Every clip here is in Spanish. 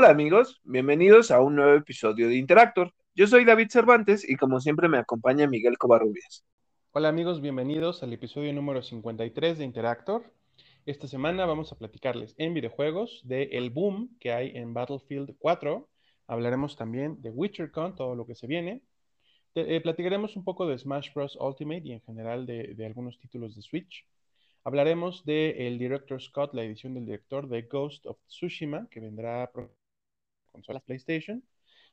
Hola amigos, bienvenidos a un nuevo episodio de Interactor. Yo soy David Cervantes y como siempre me acompaña Miguel Covarrubias. Hola amigos, bienvenidos al episodio número 53 de Interactor. Esta semana vamos a platicarles en videojuegos de el boom que hay en Battlefield 4. Hablaremos también de WitcherCon, todo lo que se viene. Eh, platicaremos un poco de Smash Bros. Ultimate y en general de, algunos títulos de Switch. Hablaremos de el Director Scott, la edición del director de Ghost of Tsushima, que vendrá a consolas PlayStation.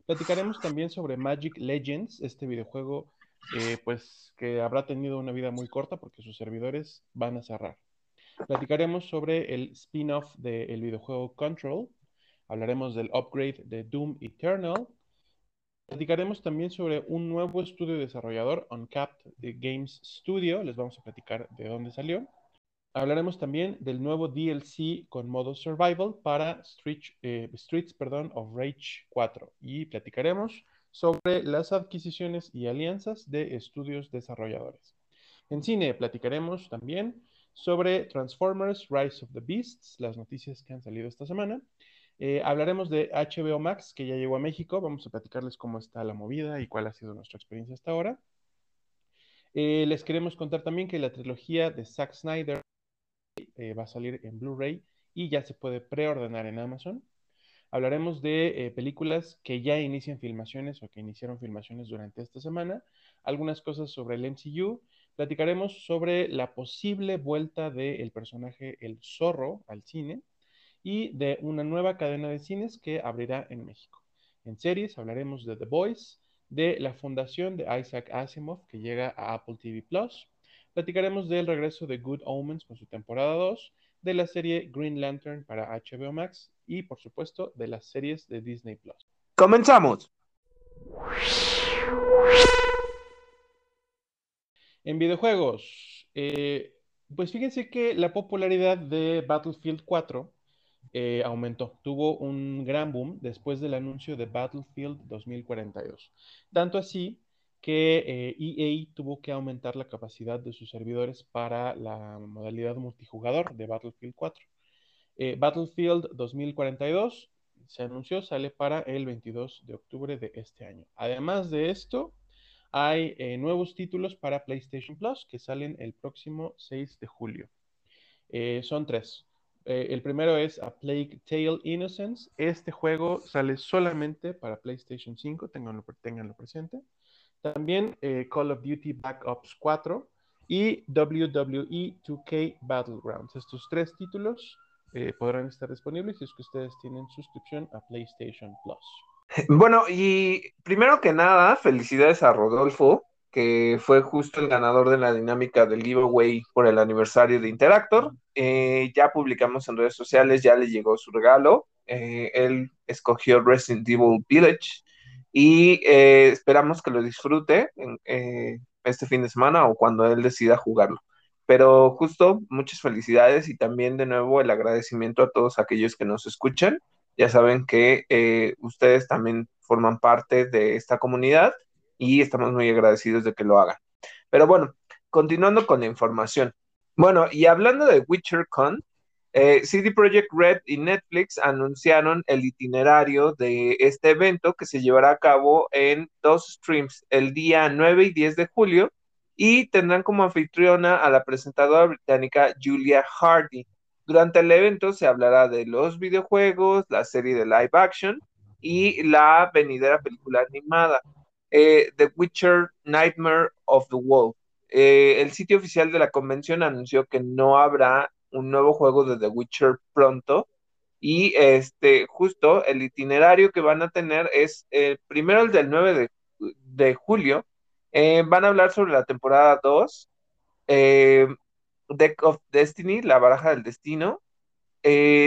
Platicaremos también sobre Magic Legends, este videojuego eh, pues que habrá tenido una vida muy corta porque sus servidores van a cerrar. Platicaremos sobre el spin-off del videojuego Control. Hablaremos del upgrade de Doom Eternal Platicaremos también sobre un nuevo estudio desarrollador, Uncapped Games Studio. Les vamos a platicar de dónde salió. Hablaremos también del nuevo DLC con modo Survival para eh, Streets of Rage 4. Y platicaremos sobre las adquisiciones y alianzas de estudios desarrolladores. En cine platicaremos también sobre Transformers Rise of the Beasts, las noticias que han salido esta semana. Eh, hablaremos de HBO Max, que ya llegó a México. Vamos a platicarles cómo está la movida y cuál ha sido nuestra experiencia hasta ahora. Eh, les queremos contar también que la trilogía de Zack Snyder eh, va a salir en Blu-ray y ya se puede preordenar en Amazon. Hablaremos de películas que ya inician filmaciones o que iniciaron filmaciones durante esta semana. Algunas cosas sobre el MCU. Platicaremos sobre la posible vuelta del personaje El Zorro al cine y de una nueva cadena de cines que abrirá en México. En series hablaremos de The Boys, de la fundación de Isaac Asimov que llega a Apple TV Plus. Platicaremos del regreso de Good Omens con su temporada 2, de la serie Green Lantern para HBO Max y, por supuesto, de las series de Disney Plus. ¡Comenzamos! En videojuegos, eh, pues fíjense que la popularidad de Battlefield 4 eh, aumentó, tuvo un gran boom después del anuncio de Battlefield 2042. Tanto así que EA eh, e tuvo que aumentar la capacidad de sus servidores para la modalidad multijugador de Battlefield 4. Eh, Battlefield 2042 se anunció, sale para el 22 de octubre de este año. Además de esto, hay nuevos títulos para PlayStation Plus que salen el próximo 6 de julio. son tres. Eh, el primero es A Plague Tale Innocence. Este juego sale solamente para PlayStation 5, tenganlo, presente. También eh, Call of Duty Black Ops 4 y WWE 2K Battlegrounds. Estos tres títulos eh, podrán estar disponibles si es que ustedes tienen suscripción a PlayStation Plus. Bueno, y primero que nada, felicidades a Rodolfo, que fue justo el ganador de la dinámica del giveaway por el aniversario de Interactor. Eh, ya publicamos en redes sociales, ya le llegó su regalo. Él escogió Resident Evil Village y eh, esperamos que lo disfrute este fin de semana o cuando él decida jugarlo. Pero justo, muchas felicidades y también de nuevo el agradecimiento a todos aquellos que nos escuchan. Ya saben que ustedes también forman parte de esta comunidad y estamos muy agradecidos de que lo hagan. Pero bueno, continuando con la información. Bueno, y hablando de WitcherCon, eh, CD Projekt Red y Netflix anunciaron el itinerario de este evento que se llevará a cabo en dos streams el día 9 y 10 de julio y tendrán como anfitriona a la presentadora británica Julia Hardy. Durante el evento se hablará de los videojuegos, la serie de live action y la venidera película animada. Eh, the Witcher Nightmare of the Wolf. Eh, el sitio oficial de la convención anunció que no habrá un nuevo juego de The Witcher pronto. Y este, justo el itinerario que van a tener es eh, primero el del 9 de, julio. van a hablar sobre la temporada 2, Deck of Destiny, la baraja del destino.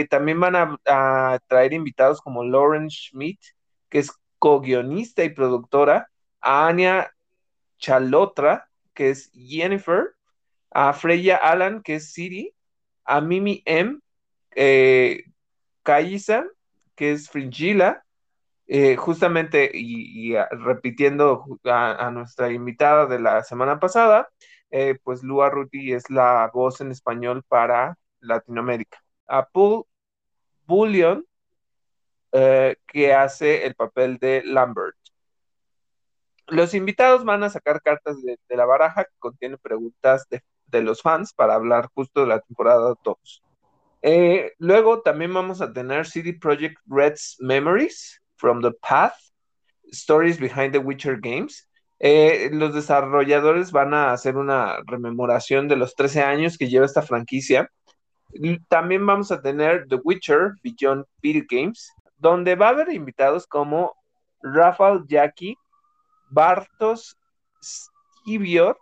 también van a, a, traer invitados como Lauren Schmidt, que es co-guionista y productora, a Anya Chalotra, que es Jennifer, a Freya Alan, que es Siri, a Mimi M, eh, que es Fringilla, eh, justamente y, repitiendo a, nuestra invitada de la semana pasada, eh, pues Lua Ruti es la voz en español para Latinoamérica. A Paul Bullion, eh, que hace el papel de Lambert. Los invitados van a sacar cartas de, la baraja que contiene preguntas de, los fans para hablar justo de la temporada 2. Eh, luego también vamos a tener CD Projekt Red's Memories from the Path, Stories Behind the Witcher Games. Eh, los desarrolladores van a hacer una rememoración de los 13 años que lleva esta franquicia. También vamos a tener The Witcher Beyond Video Games, donde va a haber invitados como Rafael Jackie, Bartos Skibior,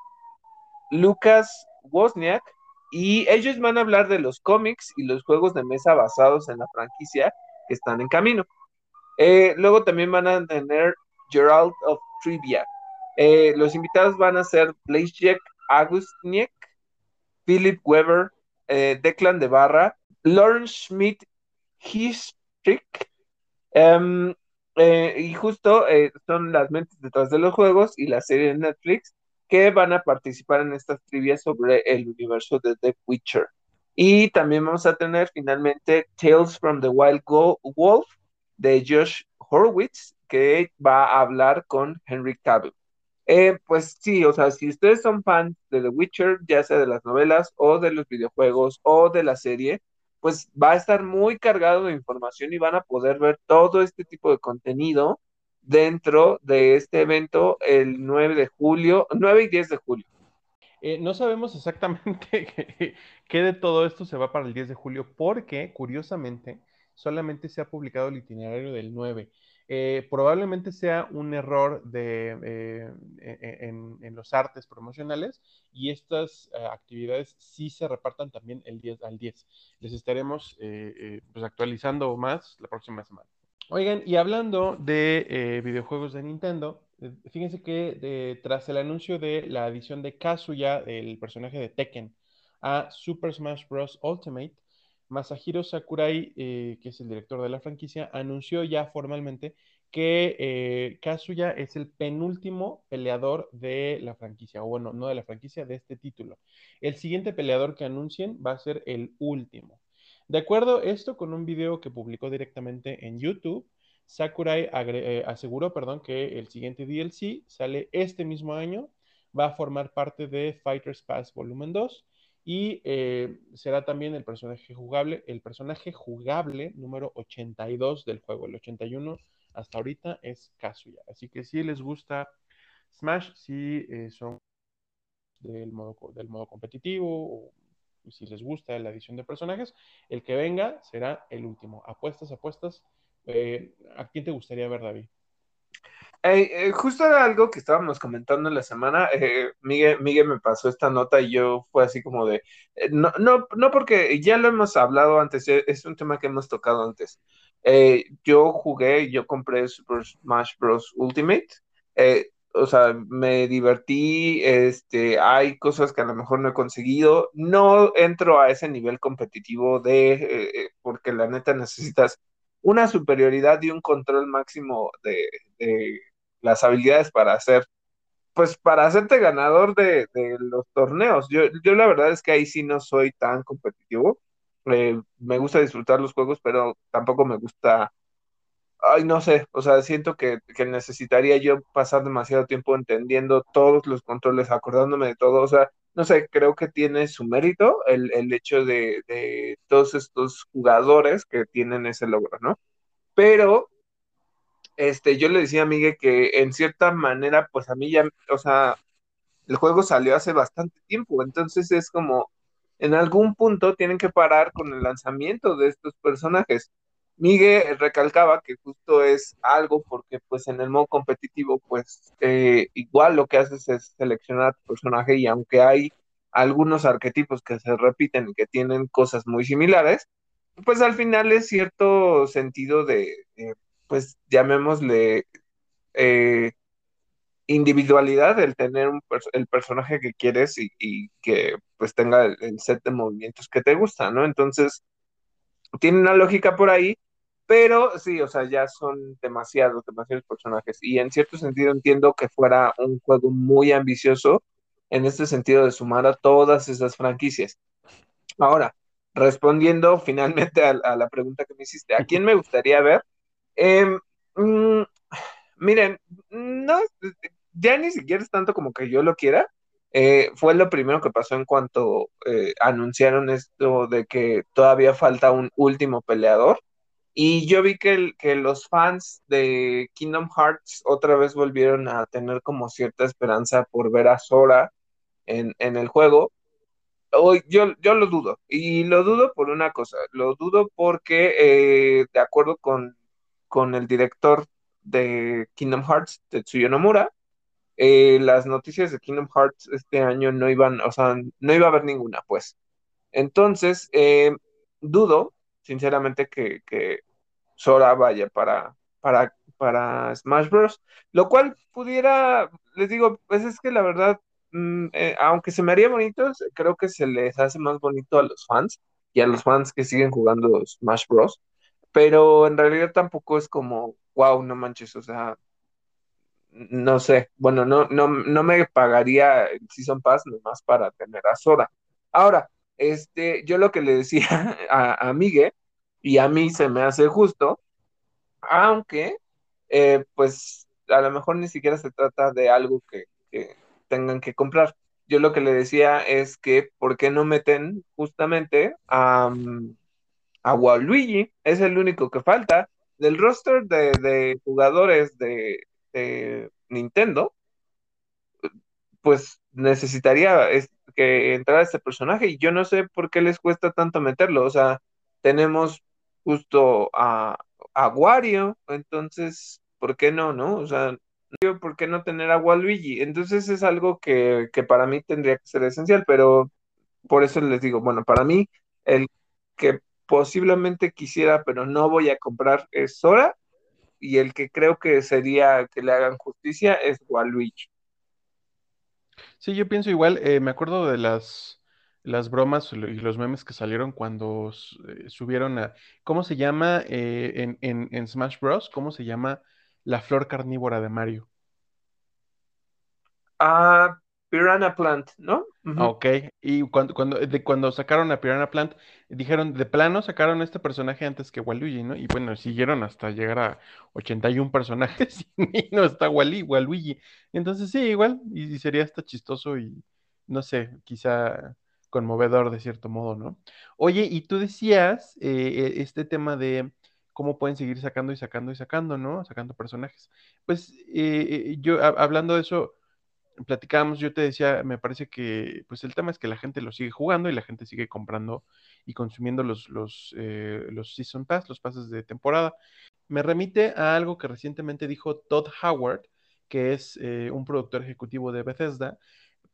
Lucas Wozniak, y ellos van a hablar de los cómics y los juegos de mesa basados en la franquicia que están en camino. Eh, luego también van a tener Gerald of Trivia. Eh, los invitados van a ser Blazejek Agustniek, Philip Weber, eh, Declan de Barra, Lauren Schmidt Histrick, em, y justo son las mentes detrás de los juegos y la serie de Netflix que van a participar en estas trivias sobre el universo de The Witcher. Y también vamos a tener finalmente Tales from the Wild Wolf de Josh Horowitz, que va a hablar con Henry Cavill. Eh, pues sí, o sea, si ustedes son fans de The Witcher, ya sea de las novelas o de los videojuegos o de la serie, pues va a estar muy cargado de información y van a poder ver todo este tipo de contenido dentro de este evento el 9 de julio, 9 y 10 de julio. Eh, no sabemos exactamente qué de todo esto se va para el 10 de julio, porque curiosamente solamente se ha publicado el itinerario del 9. Eh, probablemente sea un error eh, e, e, en, los artes promocionales y estas actividades sí se repartan también el 10 al 10. Les estaremos pues actualizando más la próxima semana. Oigan, y hablando de eh, videojuegos de Nintendo, eh, fíjense que tras el anuncio de la adición de Kazuya, el personaje de Tekken, a Super Smash Bros. Ultimate, Masahiro Sakurai, eh, que es el director de la franquicia, anunció ya formalmente que Kazuya es el penúltimo peleador de la franquicia, o bueno, no de la franquicia, de este título. El siguiente peleador que anuncien va a ser el último. De acuerdo esto con un video que publicó directamente en YouTube, Sakurai eh, aseguró perdón, que el siguiente DLC sale este mismo año, va a formar parte de Fighters Pass Volumen 2 y eh, será también el personaje jugable, el personaje jugable número 82 del juego. El 81 hasta ahorita es Kazuya. Así que si les gusta Smash, si eh, son del modo, del modo competitivo o si les gusta la edición de personajes, el que venga será el último. Apuestas, apuestas. Eh, ¿A quién te gustaría ver, David? Eh, justo era algo que estábamos comentando en la semana. Eh, Miguel, Miguel, me pasó esta nota y yo fue así como de. no, no, no, porque ya lo hemos hablado antes, es un tema que hemos tocado antes. yo jugué, yo compré Super Smash Bros. Ultimate o sea, me divertí, este, hay cosas que a lo mejor no he conseguido, no entro a ese nivel competitivo de, eh, eh, porque la neta necesitas una superioridad y un control máximo de, las habilidades para hacer, pues para hacerte ganador de, los torneos. Yo, yo la verdad es que ahí sí no soy tan competitivo. Eh, me gusta disfrutar los juegos, pero tampoco me gusta ay, no sé, o sea, siento que, necesitaría yo pasar demasiado tiempo entendiendo todos los controles, acordándome de todo, o sea, no sé, creo que tiene su mérito el, hecho de, de, todos estos jugadores que tienen ese logro, ¿no? Pero, este, yo le decía a Miguel que en cierta manera, pues a mí ya, o sea, el juego salió hace bastante tiempo, entonces es como, en algún punto tienen que parar con el lanzamiento de estos personajes Miguel recalcaba que justo es algo porque pues en el modo competitivo pues eh, igual lo que haces es seleccionar tu personaje y aunque hay algunos arquetipos que se repiten y que tienen cosas muy similares, pues al final es cierto sentido de, pues llamémosle eh, individualidad el tener el personaje que quieres y, que pues tenga el, el, set de movimientos que te gusta, ¿no? Entonces, tiene una lógica por ahí pero sí, o sea, ya son demasiados, demasiados personajes. Y en cierto sentido entiendo que fuera un juego muy ambicioso en este sentido de sumar a todas esas franquicias. Ahora, respondiendo finalmente a, la pregunta que me hiciste, ¿a quién me gustaría ver? Em, mm, miren, no, ya ni siquiera es tanto como que yo lo quiera. Eh, fue lo primero que pasó en cuanto eh, anunciaron esto de que todavía falta un último peleador. Y yo vi que, que los fans de Kingdom Hearts otra vez volvieron a tener como cierta esperanza por ver a Sora en, en el juego. Hoy, yo, yo lo dudo, y lo dudo por una cosa, lo dudo porque eh, de acuerdo con, con el director de Kingdom Hearts, Tetsuya Nomura, eh, las noticias de Kingdom Hearts este año no iban, o sea, no iba a haber ninguna, pues. Entonces, eh, dudo, sinceramente, que, que Sora vaya para, para, para Smash Bros. Lo cual pudiera, les digo, pues es que la verdad, mm, eh, aunque se me haría bonito, creo que se les hace más bonito a los fans y a los fans que siguen jugando Smash Bros. Pero en realidad tampoco es como, wow, no manches, o sea, no sé, bueno, no, no, no me pagaría el Season Pass nomás para tener a Sora. Ahora, este, yo lo que le decía a, a Miguel, y a mí se me hace justo, aunque, eh, pues, a lo mejor ni siquiera se trata de algo que, tengan que comprar. Yo lo que le decía es que, ¿por qué no meten justamente a, a Waluigi? Es el único que falta. Del roster de, de jugadores de, de Nintendo, pues necesitaría es- que entrara este personaje y yo no sé por qué les cuesta tanto meterlo. O sea, tenemos justo a, a Wario, entonces, ¿por qué no, no? O sea, ¿por qué no tener a Waluigi? Entonces es algo que, que para mí tendría que ser esencial, pero por eso les digo, bueno, para mí el que posiblemente quisiera, pero no voy a comprar es Sora y el que creo que sería que le hagan justicia es Waluigi. Sí, yo pienso igual, eh, me acuerdo de las, las bromas y los memes que salieron cuando eh, subieron a, ¿cómo se llama eh, en, en, en Smash Bros? ¿Cómo se llama la flor carnívora de Mario? Ah, Piranha Plant, ¿no? Ujú. Ok, y cuando, cuando, de cuando sacaron a Piranha Plant, dijeron, de plano sacaron a este personaje antes que Waluigi, ¿no? Y bueno, siguieron hasta llegar a 81 personajes y no está Wally, Waluigi. Entonces sí, igual, y, y sería hasta chistoso y, no sé, quizá conmovedor de cierto modo, ¿no? Oye, y tú decías eh, eh, este tema de cómo pueden seguir sacando y sacando y sacando, ¿no? Sacando personajes. Pues eh, eh, yo, hablando de eso platicábamos, yo te decía, me parece que pues el tema es que la gente lo sigue jugando y la gente sigue comprando y consumiendo los, los, eh, los Season Pass, los pases de temporada. Me remite a algo que recientemente dijo Todd Howard, que es un productor ejecutivo de Bethesda,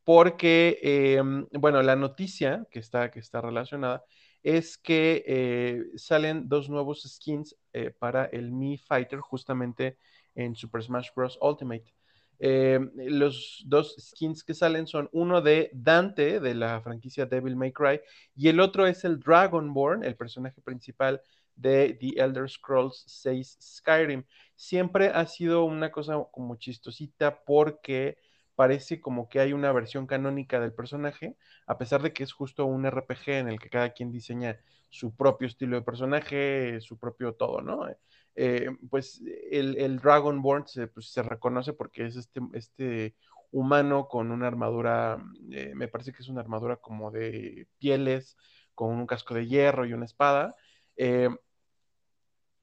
porque, eh, bueno, la noticia que está, que está relacionada es que eh, salen dos nuevos skins eh, para el Mi Fighter justamente en Super Smash Bros. Ultimate. Los dos skins que salen son uno de Dante de la franquicia Devil May Cry y el otro es el Dragonborn, el personaje principal de The Elder Scrolls 6 Skyrim. Siempre ha sido una cosa como chistosita porque parece como que hay una versión canónica del personaje, a pesar de que es justo un RPG en el que cada quien diseña su propio estilo de personaje, su propio todo, ¿no? Eh, pues el, el Dragonborn se, pues, se, reconoce porque es este, este humano con una armadura, eh, me parece que es una armadura como de pieles, con un casco de hierro y una espada. Eh,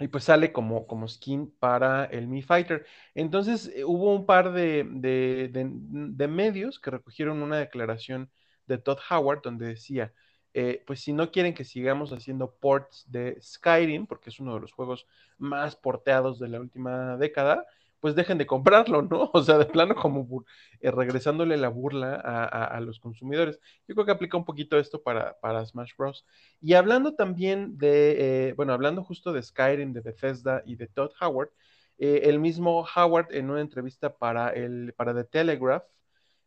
y pues sale como, como skin para el Mi Fighter. Entonces eh, hubo un par de, de, de, medios que recogieron una declaración de Todd Howard donde decía, eh, pues si no quieren que sigamos haciendo ports de Skyrim, porque es uno de los juegos más porteados de la última década, pues dejen de comprarlo, ¿no? O sea, de plano como eh, regresándole la burla a, los consumidores. Yo creo que aplica un poquito esto para, para Smash Bros. Y hablando también de, eh, bueno, hablando justo de Skyrim, de Bethesda y de Todd Howard, eh, el mismo Howard en una entrevista para, el, para The Telegraph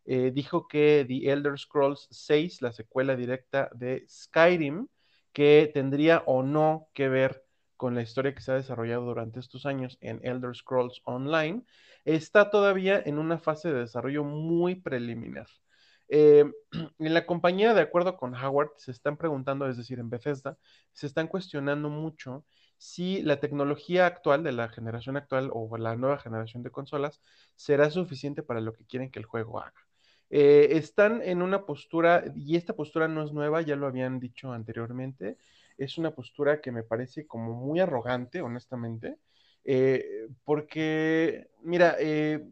dijo que The Elder Scrolls 6, la secuela directa de Skyrim, que tendría o no que ver con la historia que se ha desarrollado durante estos años en Elder Scrolls Online, está todavía en una fase de desarrollo muy preliminar. Eh, en la compañía, de acuerdo con Howard, se están preguntando, es decir, en Bethesda, se están cuestionando mucho si la tecnología actual de la generación actual o la nueva generación de consolas será suficiente para lo que quieren que el juego haga. Eh, están en una postura, y esta postura no es nueva, ya lo habían dicho anteriormente, es una postura que me parece como muy arrogante, honestamente, eh, porque, mira, eh,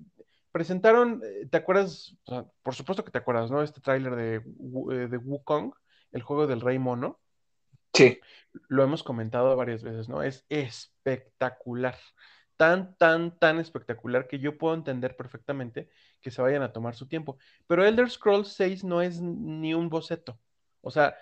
presentaron, ¿te acuerdas? por supuesto que te acuerdas, ¿no? Este tráiler de, de Wukong, el juego del Rey Mono. Sí. Lo hemos comentado varias veces, ¿no? Es espectacular. Tan, tan, tan espectacular que yo puedo entender perfectamente que se vayan a tomar su tiempo. Pero Elder Scrolls 6 no es ni un boceto. O sea,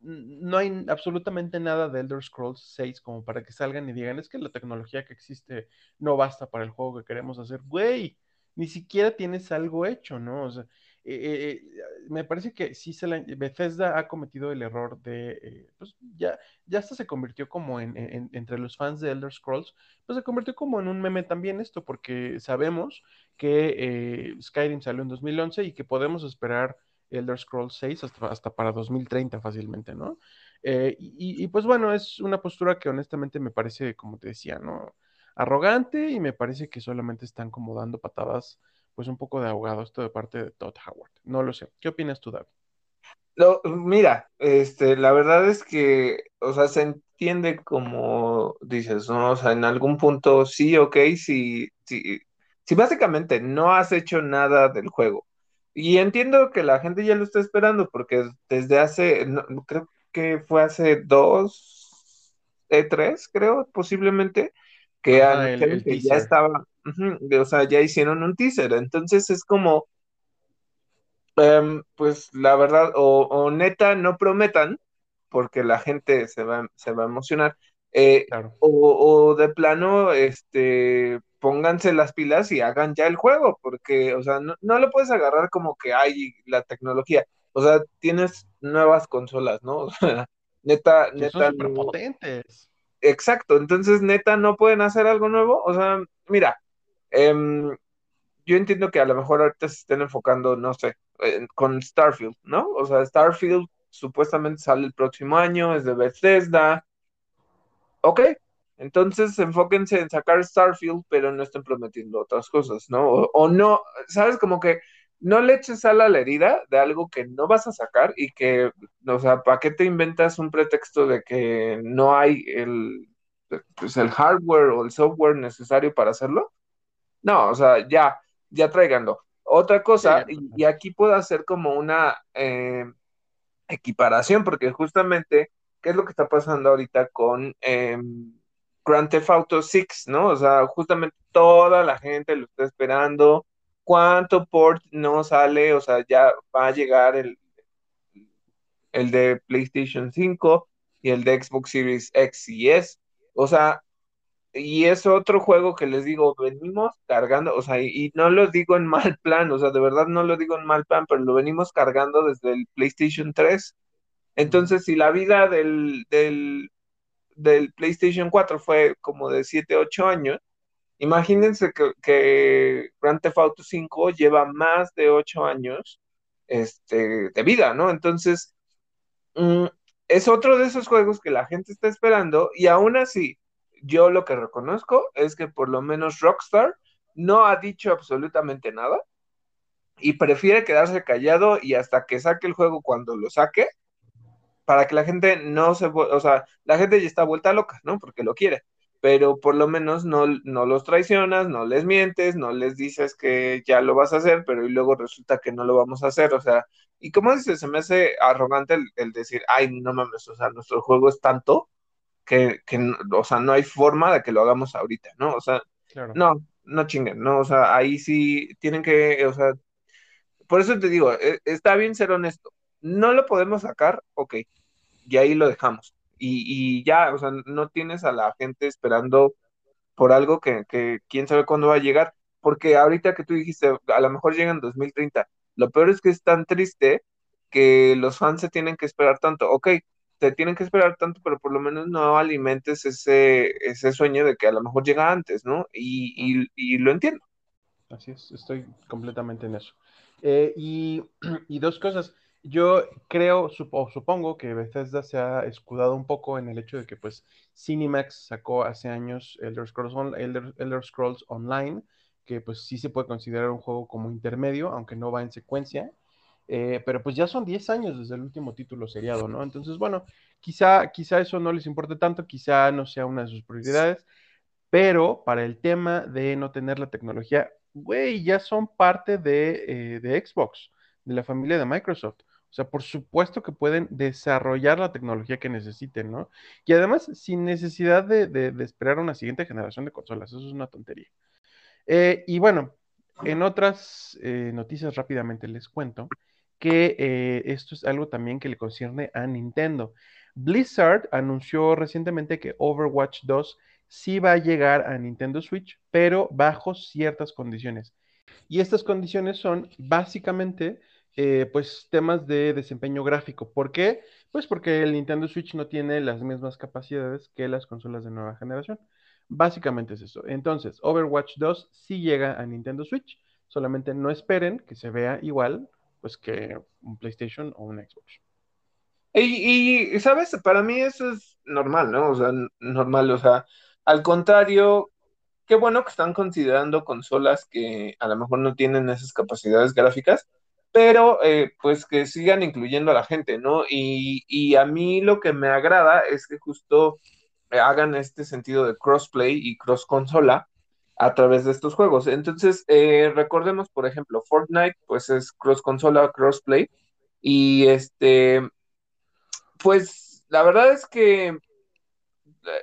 no hay absolutamente nada de Elder Scrolls 6 como para que salgan y digan, es que la tecnología que existe no basta para el juego que queremos hacer. Güey, ni siquiera tienes algo hecho, ¿no? O sea, eh, eh, me parece que sí se la, Bethesda ha cometido el error de, eh, pues ya, ya hasta se convirtió como en, entre los fans de Elder Scrolls, pues se convirtió como en un meme también esto, porque sabemos que Skyrim salió en 2011 y que podemos esperar Elder Scrolls 6 hasta, hasta para 2030 fácilmente, ¿no? y, y, pues bueno, es una postura que honestamente me parece, como te decía, ¿no? Arrogante y me parece que solamente están como dando patadas pues un poco de ahogado esto de parte de Todd Howard. No lo sé. ¿Qué opinas tú, David? mira, este, la verdad es que, o sea, se entiende como dices, ¿no? O sea, en algún punto sí, ok, si, sí, si básicamente no has hecho nada del juego. Y entiendo que la gente ya lo está esperando, porque desde hace, creo que fue hace dos, E3, creo, posiblemente, que, que ya estaba, o sea, ya hicieron un teaser, entonces es como, em, pues la verdad, o, neta, no prometan, porque la gente se va, se va a emocionar, eh, o, de plano, este, pónganse las pilas y hagan ya el juego, porque, o sea, no, no lo puedes agarrar como que hay la tecnología, o sea, tienes nuevas consolas, ¿no? O sea, neta, neta. Son potentes. Exacto, entonces neta no pueden hacer algo nuevo, o sea, mira, Em, yo entiendo que a lo mejor ahorita se estén enfocando, no sé, con Starfield, ¿no? O sea, Starfield supuestamente sale el próximo año, es de Bethesda. Ok, entonces enfóquense en sacar Starfield, pero no estén prometiendo otras cosas, ¿no? O, no, ¿sabes? Como que no le eches a la herida de algo que no vas a sacar y que, o sea, ¿para qué te inventas un pretexto de que no hay el, pues, el hardware o el software necesario para hacerlo? No, o sea, ya, ya traigando. Otra cosa, y, aquí puedo hacer como una eh, equiparación, porque justamente, ¿qué es lo que está pasando ahorita con eh, Grand Theft Auto 6, ¿no? O sea, justamente toda la gente lo está esperando. ¿Cuánto port no sale? O sea, ya va a llegar el, el de PlayStation 5 y el de Xbox Series X y S. O sea, y es otro juego que les digo, venimos cargando, o sea, y, no lo digo en mal plan, o sea, de verdad no lo digo en mal plan, pero lo venimos cargando desde el PlayStation 3. Entonces, si la vida del, del, del PlayStation 4 fue como de 7, 8 años, imagínense que, que Grand Theft Auto 5 lleva más de 8 años este, de vida, ¿no? Entonces, mm, es otro de esos juegos que la gente está esperando y aún así, yo lo que reconozco es que por lo menos Rockstar no ha dicho absolutamente nada y prefiere quedarse callado y hasta que saque el juego cuando lo saque, para que la gente no se, o sea, la gente ya está vuelta loca, ¿no? Porque lo quiere, pero por lo menos no, no los traicionas, no les mientes, no les dices que ya lo vas a hacer, pero y luego resulta que no lo vamos a hacer, o sea, y como dices, se me hace arrogante el, el decir, ay, no mames, o sea, nuestro juego es tanto que, o sea, no hay forma de que lo hagamos ahorita, ¿no? O sea, no, no chinguen, ¿no? O sea, ahí sí tienen que, o sea, por eso te digo, e, está bien ser honesto. No lo podemos sacar, ok, y ahí lo dejamos. Y, y ya, o sea, no tienes a la gente esperando por algo que, que quién sabe cuándo va a llegar, porque ahorita que tú dijiste, a lo mejor llega en 2030. Lo peor es que es tan triste que los fans se tienen que esperar tanto. Ok, te tienen que esperar tanto, pero por lo menos no alimentes ese, ese sueño de que a lo mejor llega antes, ¿no? Y, y, lo entiendo. Así es, estoy completamente en eso. Eh, y, y, dos cosas. Yo creo, supo, supongo que Bethesda se ha escudado un poco en el hecho de que pues Cinemax sacó hace años Elder Scrolls, Elder Scrolls Online, que pues sí se puede considerar un juego como intermedio, aunque no va en secuencia. Eh, pero pues ya son 10 años desde el último título seriado, ¿no? Entonces, bueno, quizá, quizá eso no les importe tanto, quizá no sea una de sus prioridades, pero para el tema de no tener la tecnología, güey, ya son parte de, eh, de Xbox, de la familia de Microsoft. O sea, por supuesto que pueden desarrollar la tecnología que necesiten, ¿no? Y además, sin necesidad de, esperar una siguiente generación de consolas, eso es una tontería. Eh, y bueno, en otras noticias rápidamente les cuento que eh, esto es algo también que le concierne a Nintendo. Blizzard anunció recientemente que Overwatch 2 sí va a llegar a Nintendo Switch, pero bajo ciertas condiciones. Y estas condiciones son básicamente eh, pues temas de desempeño gráfico. ¿Por qué? Pues porque el Nintendo Switch no tiene las mismas capacidades que las consolas de nueva generación. Básicamente es eso. Entonces, Overwatch 2 sí llega a Nintendo Switch, solamente no esperen que se vea igual pues que un PlayStation o un Xbox. Y, sabes, para mí eso es normal, ¿no? O sea, normal, o sea, al contrario, qué bueno que están considerando consolas que a lo mejor no tienen esas capacidades gráficas, pero eh, pues que sigan incluyendo a la gente, ¿no? Y, y, a mí lo que me agrada es que justo hagan este sentido de crossplay y cross consola, a través de estos juegos. Entonces, eh, recordemos, por ejemplo, Fortnite, pues es cross consola, crossplay. Y este, pues la verdad es que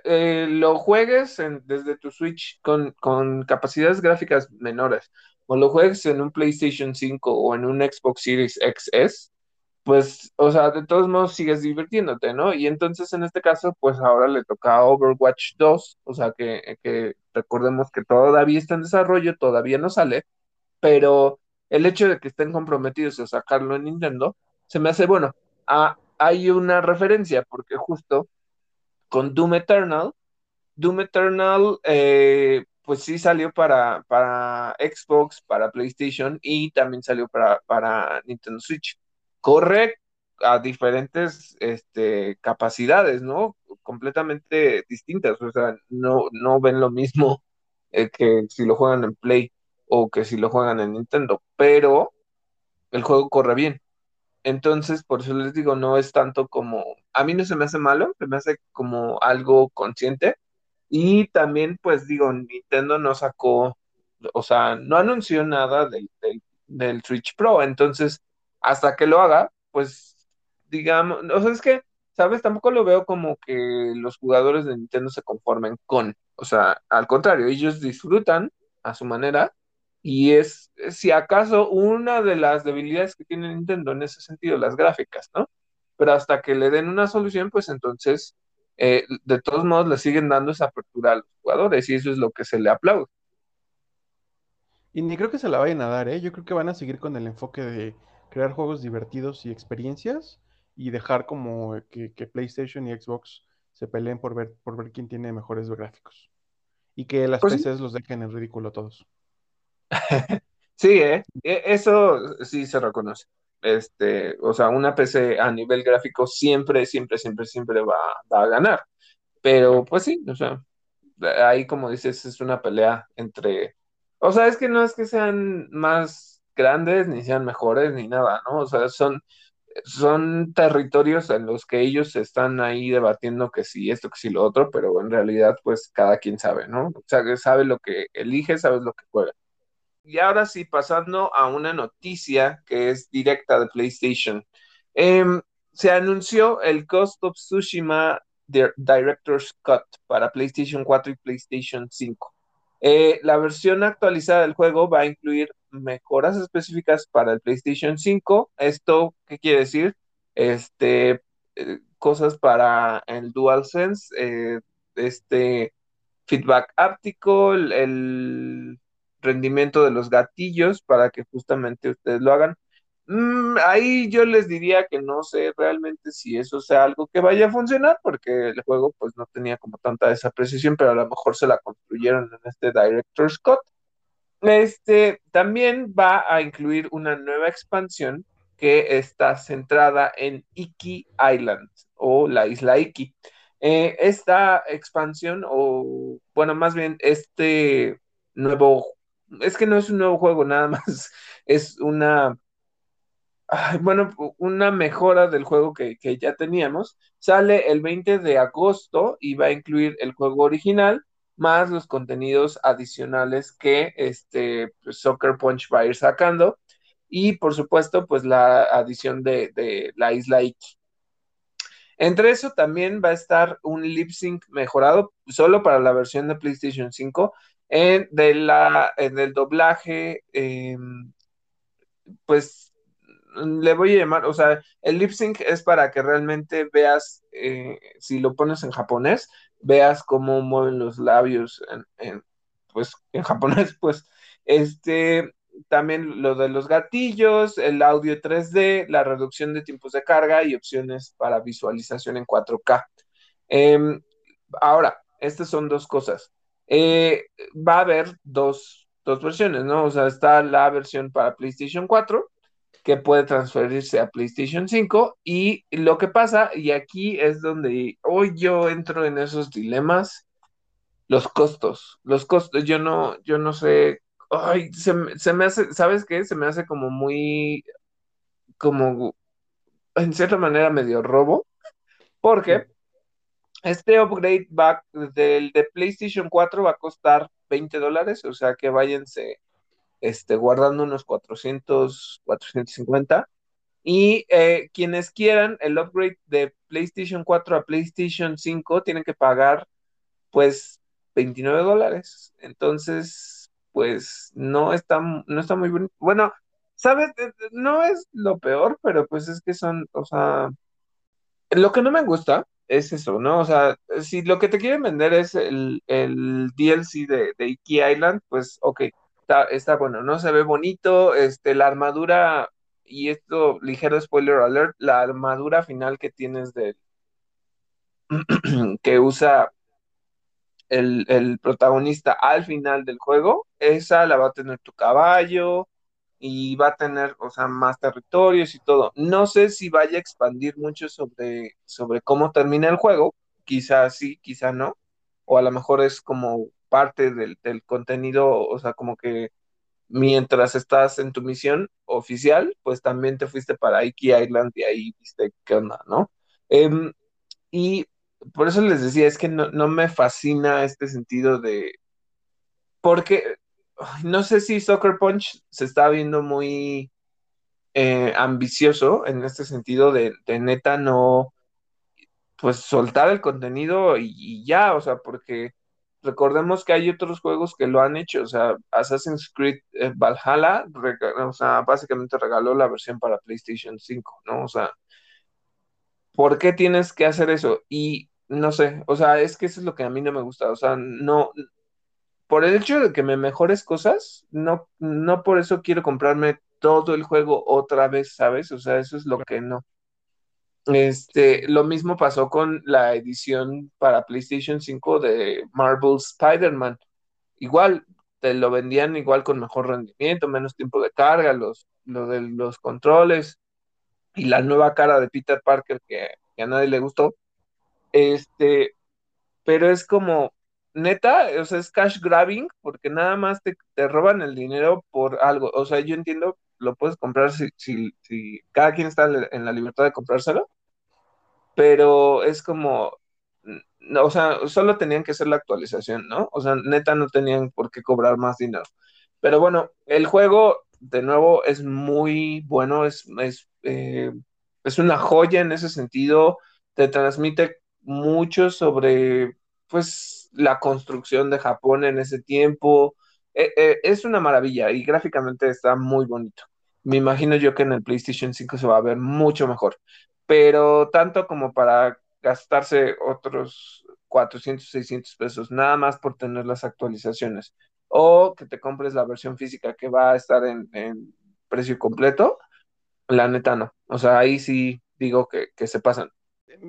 eh, lo juegues desde tu Switch con, con, capacidades gráficas menores, o lo juegues en un PlayStation 5 o en un Xbox Series XS, pues, o sea, de todos modos sigues divirtiéndote, ¿no? Y entonces en este caso, pues ahora le toca a Overwatch 2, o sea, que, que recordemos que todavía está en desarrollo, todavía no sale, pero el hecho de que estén comprometidos a sacarlo en Nintendo, se me hace, bueno, hay una referencia, porque justo con Doom Eternal, Doom Eternal, eh, pues sí salió para, para Xbox, para PlayStation y también salió para, para Nintendo Switch corre a diferentes este, capacidades, ¿no? Completamente distintas, o sea, no, no ven lo mismo que si lo juegan en Play o que si lo juegan en Nintendo, pero el juego corre bien. Entonces, por eso les digo, no es tanto como, a mí no se me hace malo, se me hace como algo consciente. Y también, pues digo, Nintendo no sacó, o sea, no anunció nada del, del, Switch Pro, entonces hasta que lo haga, pues digamos, o sea, es que, ¿sabes? Tampoco lo veo como que los jugadores de Nintendo se conformen con, o sea, al contrario, ellos disfrutan a su manera y es, si acaso, una de las debilidades que tiene Nintendo en ese sentido, las gráficas, ¿no? Pero hasta que le den una solución, pues entonces, eh, de todos modos, le siguen dando esa apertura a los jugadores y eso es lo que se le aplaude. Y ni creo que se la vayan a dar, ¿eh? Yo creo que van a seguir con el enfoque de crear juegos divertidos y experiencias y dejar como que, PlayStation y Xbox se peleen por ver, por ver quién tiene mejores gráficos. Y que las pues PCs los dejen en ridículo todos. sí, ¿eh? E, eso sí se reconoce. Este, o sea, una PC a nivel gráfico siempre, siempre, siempre, siempre va, a ganar. Pero pues sí, o sea, ahí como dices, es una pelea entre... O sea, es que no es que sean más grandes, ni sean mejores, ni nada, ¿no? O sea, son, son territorios en los que ellos están ahí debatiendo que sí esto, que sí lo otro, pero en realidad, pues cada quien sabe, ¿no? O sea, que sabe lo que elige, sabe lo que juega. Y ahora sí, pasando a una noticia que es directa de PlayStation. Em, se anunció el Ghost of Tsushima Director's Cut para PlayStation 4 y PlayStation 5. Eh, la versión actualizada del juego va a incluir mejoras específicas para el PlayStation 5. ¿Esto qué quiere decir? Este, eh, cosas para el DualSense, eh, este feedback áptico, el, rendimiento de los gatillos para que justamente ustedes lo hagan. Mm, ahí yo les diría que no sé realmente si eso sea algo que vaya a funcionar, porque el juego pues no tenía como tanta esa precisión, pero a lo mejor se la construyeron en este Director Scott. Este también va a incluir una nueva expansión que está centrada en Iki Island o la isla Iki. Eh, esta expansión, o bueno, más bien este nuevo, es que no es un nuevo juego, nada más es una, bueno, una mejora del juego que, que, ya teníamos. Sale el 20 de agosto y va a incluir el juego original más los contenidos adicionales que este pues, Soccer Punch va a ir sacando y por supuesto pues la adición de, de la isla Iki. Entre eso también va a estar un lip sync mejorado solo para la versión de PlayStation 5 en, de la, en el doblaje, eh, pues le voy a llamar, o sea, el lip sync es para que realmente veas, eh, si lo pones en japonés, veas cómo mueven los labios en, pues en japonés, pues este también lo de los gatillos, el audio 3D, la reducción de tiempos de carga y opciones para visualización en 4K. Eh, ahora, estas son dos cosas. Eh, va a haber dos, dos, versiones, ¿no? O sea, está la versión para PlayStation 4 que puede transferirse a PlayStation 5 y lo que pasa, y aquí es donde hoy yo entro en esos dilemas, los costos, los costos, yo no, yo no sé ay, se, se, me hace, ¿sabes qué? Se me hace como muy, como, en cierta manera medio robo, porque este upgrade va del de PlayStation 4 va a costar 20 dólares, o sea que váyanse este, guardando unos 400, 450. Y eh, quienes quieran el upgrade de PlayStation 4 a PlayStation 5 tienen que pagar pues 29 dólares. Entonces, pues no está, no está muy bonito. Bueno, ¿sabes? Eh, eh, no es lo peor, pero pues es que son, o sea, lo que no me gusta es eso, ¿no? O sea, si lo que te quieren vender es el, el DLC de, de Iki Island, pues ok, está, está bueno, ¿no? Se ve bonito, este, la armadura, y esto, ligero spoiler alert, la armadura final que tienes de que usa el, protagonista al final del juego, esa la va a tener tu caballo y va a tener, o sea, más territorios y todo. No sé si vaya a expandir mucho sobre, sobre cómo termina el juego, quizá sí, quizá no, o a lo mejor es como parte del, del contenido, o sea, como que mientras estás en tu misión oficial, pues también te fuiste para Iki Island y ahí viste qué onda, ¿no? Eh, y por eso les decía, es que no, no me fascina este sentido de, porque no sé si Soccer Punch se está viendo muy eh, ambicioso en este sentido de, de, neta no, pues soltar el contenido y, ya, o sea, porque recordemos que hay otros juegos que lo han hecho, o sea, Assassin's Creed eh, Valhalla, o sea, básicamente regaló la versión para PlayStation 5, ¿no? O sea, ¿por qué tienes que hacer eso? Y no sé, o sea, es que eso es lo que a mí no me gusta, o sea, no, por el hecho de que me mejores cosas, no, no por eso quiero comprarme todo el juego otra vez, ¿sabes? O sea, eso es lo que no. Este, lo mismo pasó con la edición para PlayStation 5 de Marvel Spider-Man. Igual, te lo vendían igual con mejor rendimiento, menos tiempo de carga, los, lo de los controles y la nueva cara de Peter Parker que, que a nadie le gustó este, pero es como, neta, o sea, es cash grabbing, porque nada más te, te roban el dinero por algo. O sea, yo entiendo, lo puedes comprar si, si, si cada quien está en la libertad de comprárselo, pero es como, no, o sea, solo tenían que hacer la actualización, ¿no? O sea, neta no tenían por qué cobrar más dinero. Pero bueno, el juego, de nuevo, es muy bueno, es, es, eh, es una joya en ese sentido, te transmite mucho sobre, pues, la construcción de Japón en ese tiempo. Eh, eh, es una maravilla y gráficamente está muy bonito. Me imagino yo que en el PlayStation 5 se va a ver mucho mejor, pero tanto como para gastarse otros 400, 600 pesos, nada más por tener las actualizaciones, o que te compres la versión física que va a estar en, precio completo, la neta no. O sea, ahí sí digo que se pasan.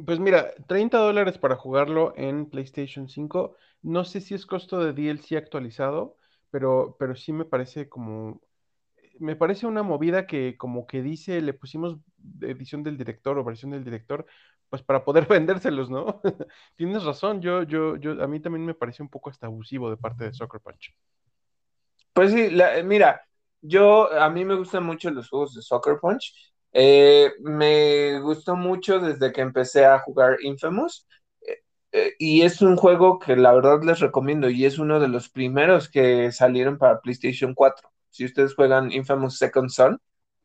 Pues mira, 30 dólares para jugarlo en PlayStation 5. No sé si es costo de DLC actualizado, pero, pero sí me parece como... me parece una movida que como que dice, le pusimos edición del director o versión del director, pues para poder vendérselos, ¿no? Tienes razón, yo, yo, yo, a mí también me parece un poco hasta abusivo de parte de Soccer Punch. Pues sí, mira, yo, a mí me gustan mucho los juegos de Soccer Punch. Eh, me gustó mucho desde que empecé a jugar Infamous. Eh, eh, y es un juego que la verdad les recomiendo y es uno de los primeros que salieron para PlayStation 4. Si ustedes juegan Infamous Second Son,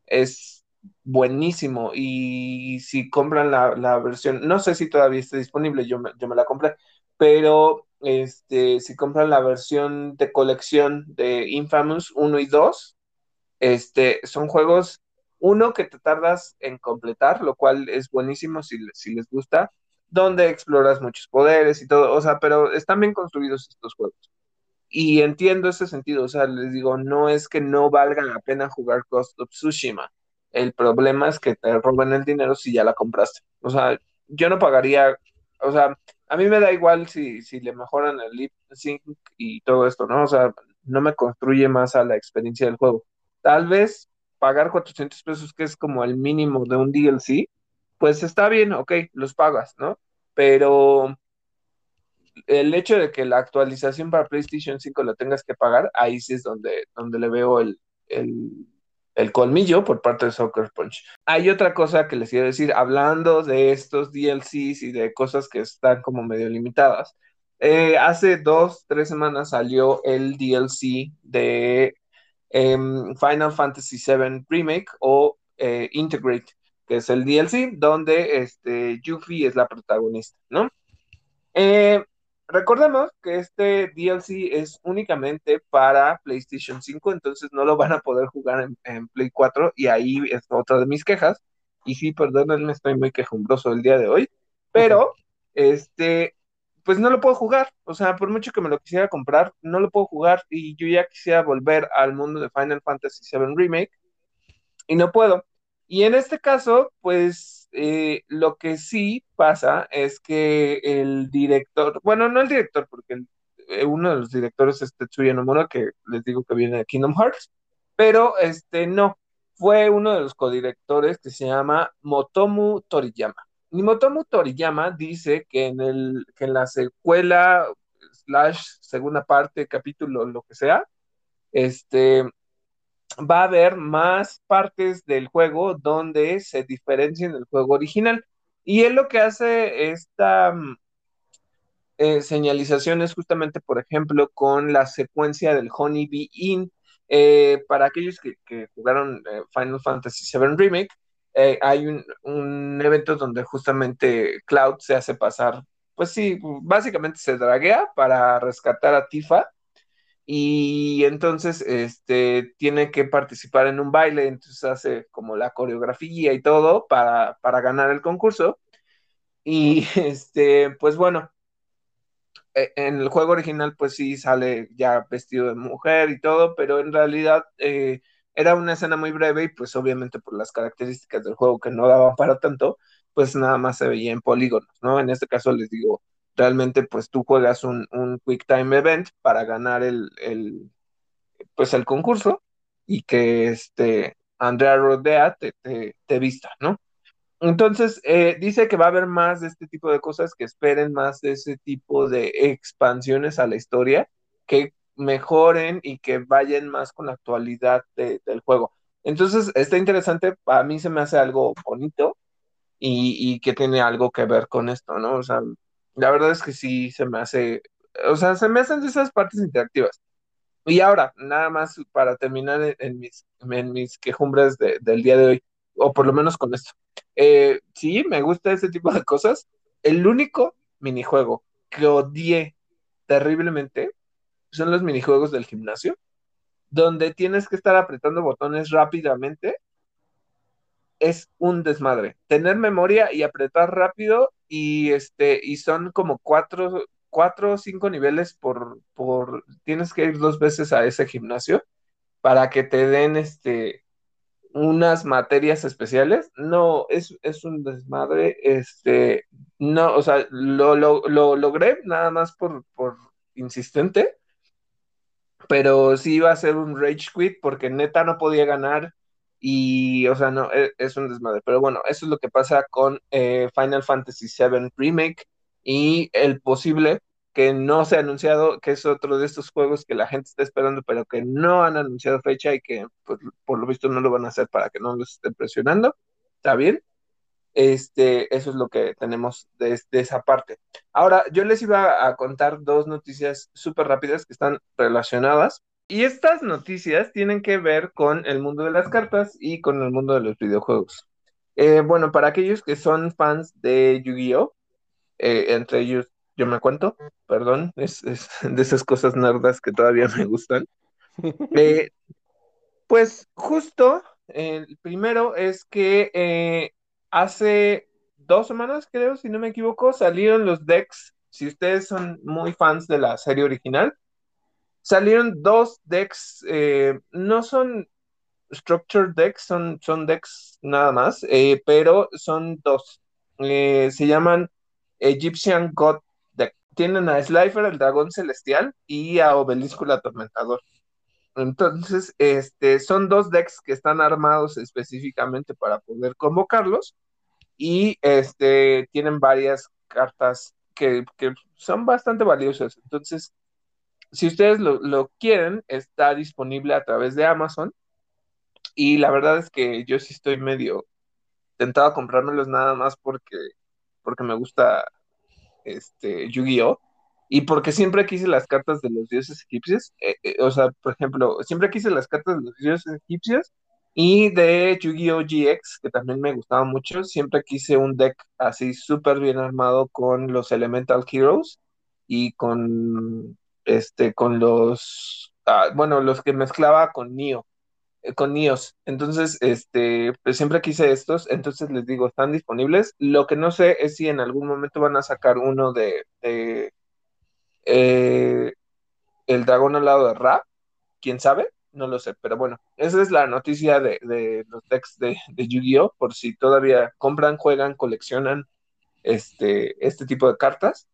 es buenísimo. Y si compran la, versión, no sé si todavía está disponible, yo me, yo me la compré, pero este, si compran la versión de colección de Infamous 1 y 2, este, son juegos, uno que te tardas en completar, lo cual es buenísimo si, si les gusta, donde exploras muchos poderes y todo, o sea, pero están bien construidos estos juegos. Y entiendo ese sentido, o sea, les digo, no es que no valga la pena jugar Ghost of Tsushima. El problema es que te roben el dinero si ya la compraste. O sea, yo no pagaría, o sea, a mí me da igual si, si le mejoran el lip sync y todo esto, ¿no? O sea, no me construye más a la experiencia del juego. Tal vez pagar 400 pesos, que es como el mínimo de un DLC, pues está bien, ok, los pagas, ¿no? Pero el hecho de que la actualización para PlayStation 5 lo tengas que pagar, ahí sí es donde, donde le veo el, el, colmillo por parte de Soccer Punch. Hay otra cosa que les quiero decir, hablando de estos DLCs y de cosas que están como medio limitadas. Eh, hace dos, tres semanas salió el DLC de Em, Final Fantasy VII Remake o eh, Integrate, que es el DLC donde este, Yuffie es la protagonista, ¿no? Eh, recordemos que este DLC es únicamente para PlayStation 5, entonces no lo van a poder jugar en, Play 4 y ahí es otra de mis quejas. Y sí, perdónenme, estoy muy quejumbroso el día de hoy, pero este, pues no lo puedo jugar. O sea, por mucho que me lo quisiera comprar, no lo puedo jugar y yo ya quisiera volver al mundo de Final Fantasy VII Remake y no puedo. Y en este caso, pues eh, lo que sí pasa es que el director, bueno, no el director, porque eh, uno de los directores es Tetsuya Nomura, que les digo que viene de Kingdom Hearts, pero este no, fue uno de los codirectores que se llama Motomu Toriyama. Nimotomu Toriyama dice que en, el, que en la secuela, slash, segunda parte, capítulo, lo que sea, este, va a haber más partes del juego donde se diferencien del juego original. Y él lo que hace esta mm, eh, señalización es justamente, por ejemplo, con la secuencia del Honey Bee Inn. Eh, para aquellos que, jugaron eh, Final Fantasy VII Remake, eh, hay un, evento donde justamente Cloud se hace pasar, pues sí, básicamente se draguea para rescatar a Tifa y entonces este, tiene que participar en un baile, entonces hace como la coreografía y todo para, para ganar el concurso. Y este, pues bueno, e, en el juego original pues sí sale ya vestido de mujer y todo, pero en realidad... Eh, era una escena muy breve y pues obviamente por las características del juego que no daban para tanto, pues nada más se veía en polígonos, ¿no? En este caso les digo, realmente pues tú juegas un, un Quick Time Event para ganar el, el, pues el concurso y que este Andrea Rodea te, te, vista, ¿no? Entonces, eh, dice que va a haber más de este tipo de cosas, que esperen más de ese tipo de expansiones a la historia, que mejoren y que vayan más con la actualidad del juego. Entonces, está interesante, a mí se me hace algo bonito y, que tiene algo que ver con esto, ¿no? O sea, la verdad es que sí se me hace, o sea, se me hacen esas partes interactivas. Y ahora, nada más para terminar en, mis, en mis quejumbres del día de hoy, o por lo menos con esto. Eh, sí, me gusta ese tipo de cosas. El único minijuego que odié terriblemente son los minijuegos del gimnasio, donde tienes que estar apretando botones rápidamente. Es un desmadre. Tener memoria y apretar rápido y este, y son como cuatro, cuatro o cinco niveles por, por, tienes que ir dos veces a ese gimnasio para que te den este, unas materias especiales. No, es, es un desmadre. Este, no, o sea, lo, lo, lo logré nada más por, por insistente pero sí iba a ser un rage quit porque neta no podía ganar y, o sea, no, es, es un desmadre. Pero bueno, eso es lo que pasa con eh, Final Fantasy VII Remake y el posible que no se ha anunciado, que es otro de estos juegos que la gente está esperando, pero que no han anunciado fecha y que pues, por lo visto no lo van a hacer para que no los estén presionando. ¿Está bien? Este, eso es lo que tenemos de, de esa parte. Ahora, yo les iba a contar dos noticias súper rápidas que están relacionadas. Y estas noticias tienen que ver con el mundo de las cartas y con el mundo de los videojuegos. Eh, bueno, para aquellos que son fans de Yu-Gi-Oh, eh, entre ellos yo me cuento, perdón, es, es, de esas cosas nerdas que todavía me gustan. Eh, pues justo, el primero es que eh, hace dos semanas, creo, si no me equivoco, salieron los decks. Si ustedes son muy fans de la serie original, salieron dos decks, eh, no son structured decks, son, son decks nada más, eh, pero son dos. Eh, se llaman Egyptian God Deck. Tienen a Slifer, el dragón celestial, y a Obelisco, el atormentador. Entonces, este, son dos decks que están armados específicamente para poder convocarlos y este, tienen varias cartas que, que son bastante valiosas. Entonces, si ustedes lo, lo, quieren, está disponible a través de Amazon. Y la verdad es que yo sí estoy medio tentado a comprármelos nada más porque, porque me gusta este Yu-Gi-Oh! Y porque siempre quise las cartas de los dioses egipcios. Eh, eh, o sea, por ejemplo, siempre quise las cartas de los dioses egipcios y de Yu-Gi-Oh! GX, que también me gustaba mucho. Siempre quise un deck así súper bien armado con los Elemental Heroes y con este, con los, ah, bueno, los que mezclaba con Nio, eh, con Nios. Entonces, este, pues siempre quise estos, entonces les digo, están disponibles. Lo que no sé es si en algún momento van a sacar uno de, eh, el dragón al lado de Ra, quién sabe, no lo sé, pero bueno, esa es la noticia de, de los decks de, Yu-Gi-Oh! por si todavía compran, juegan, coleccionan este, este tipo de cartas.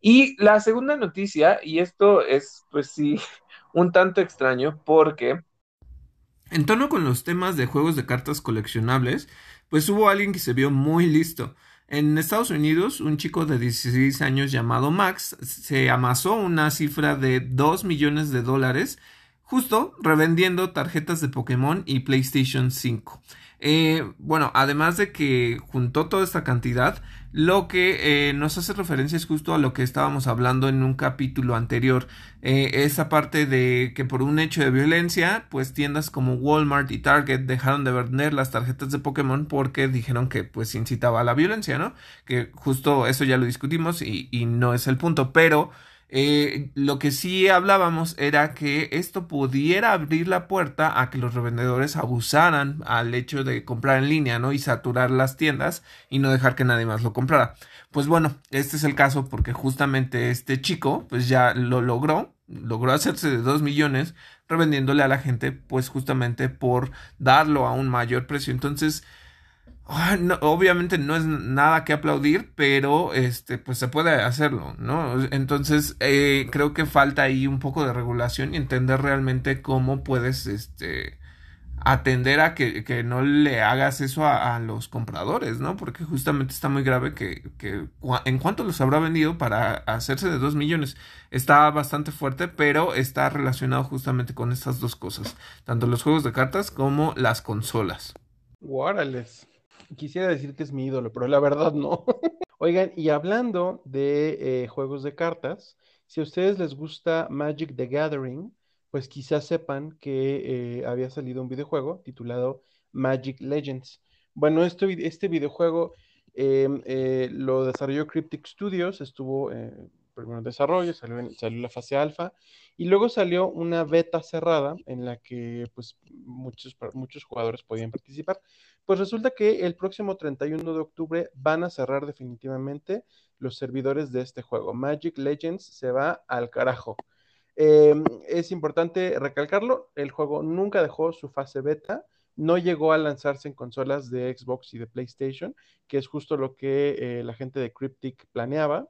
Y la segunda noticia, y esto es pues sí un tanto extraño porque en tono con los temas de juegos de cartas coleccionables, pues hubo alguien que se vio muy listo. En Estados Unidos, un chico de 16 años llamado Max se amasó una cifra de 2 millones de dólares justo revendiendo tarjetas de Pokémon y PlayStation 5. Eh, bueno, además de que juntó toda esta cantidad, lo que eh, nos hace referencia es justo a lo que estábamos hablando en un capítulo anterior, eh, esa parte de que por un hecho de violencia, pues tiendas como Walmart y Target dejaron de vender las tarjetas de Pokémon porque dijeron que pues incitaba a la violencia, ¿no? Que justo eso ya lo discutimos y, y no es el punto, pero eh, lo que sí hablábamos era que esto pudiera abrir la puerta a que los revendedores abusaran al hecho de comprar en línea, ¿no? Y saturar las tiendas y no dejar que nadie más lo comprara. Pues bueno, este es el caso porque justamente este chico, pues ya lo logró, logró hacerse de 2 millones revendiéndole a la gente, pues justamente por darlo a un mayor precio. Entonces, Ah, obviamente no es nada que aplaudir, pero este, pues se puede hacerlo, ¿no? Entonces, eh, creo que falta ahí un poco de regulación y entender realmente cómo puedes, este, atender a que, que no le hagas eso a, los compradores, ¿no? Porque justamente está muy grave que, que en cuanto los habrá vendido para hacerse de dos millones, está bastante fuerte, pero está relacionado justamente con estas dos cosas, tanto los juegos de cartas como las consolas. Guárales. Quisiera decir que es mi ídolo, pero la verdad no. Oigan, y hablando de eh, juegos de cartas, si a ustedes les gusta Magic the Gathering, pues quizás sepan que eh, había salido un videojuego titulado Magic Legends. Bueno, este, este videojuego em, eh, lo desarrolló Cryptic Studios, estuvo primero en desarrollo, salió, la fase alfa, y luego salió una beta cerrada en la que pues, muchos, muchos jugadores podían participar. Pues resulta que el próximo 31 de octubre van a cerrar definitivamente los servidores de este juego. Magic Legends se va al carajo. Eh, es importante recalcarlo, el juego nunca dejó su fase beta, no llegó a lanzarse en consolas de Xbox y de PlayStation, que es justo lo que eh, la gente de Cryptic planeaba.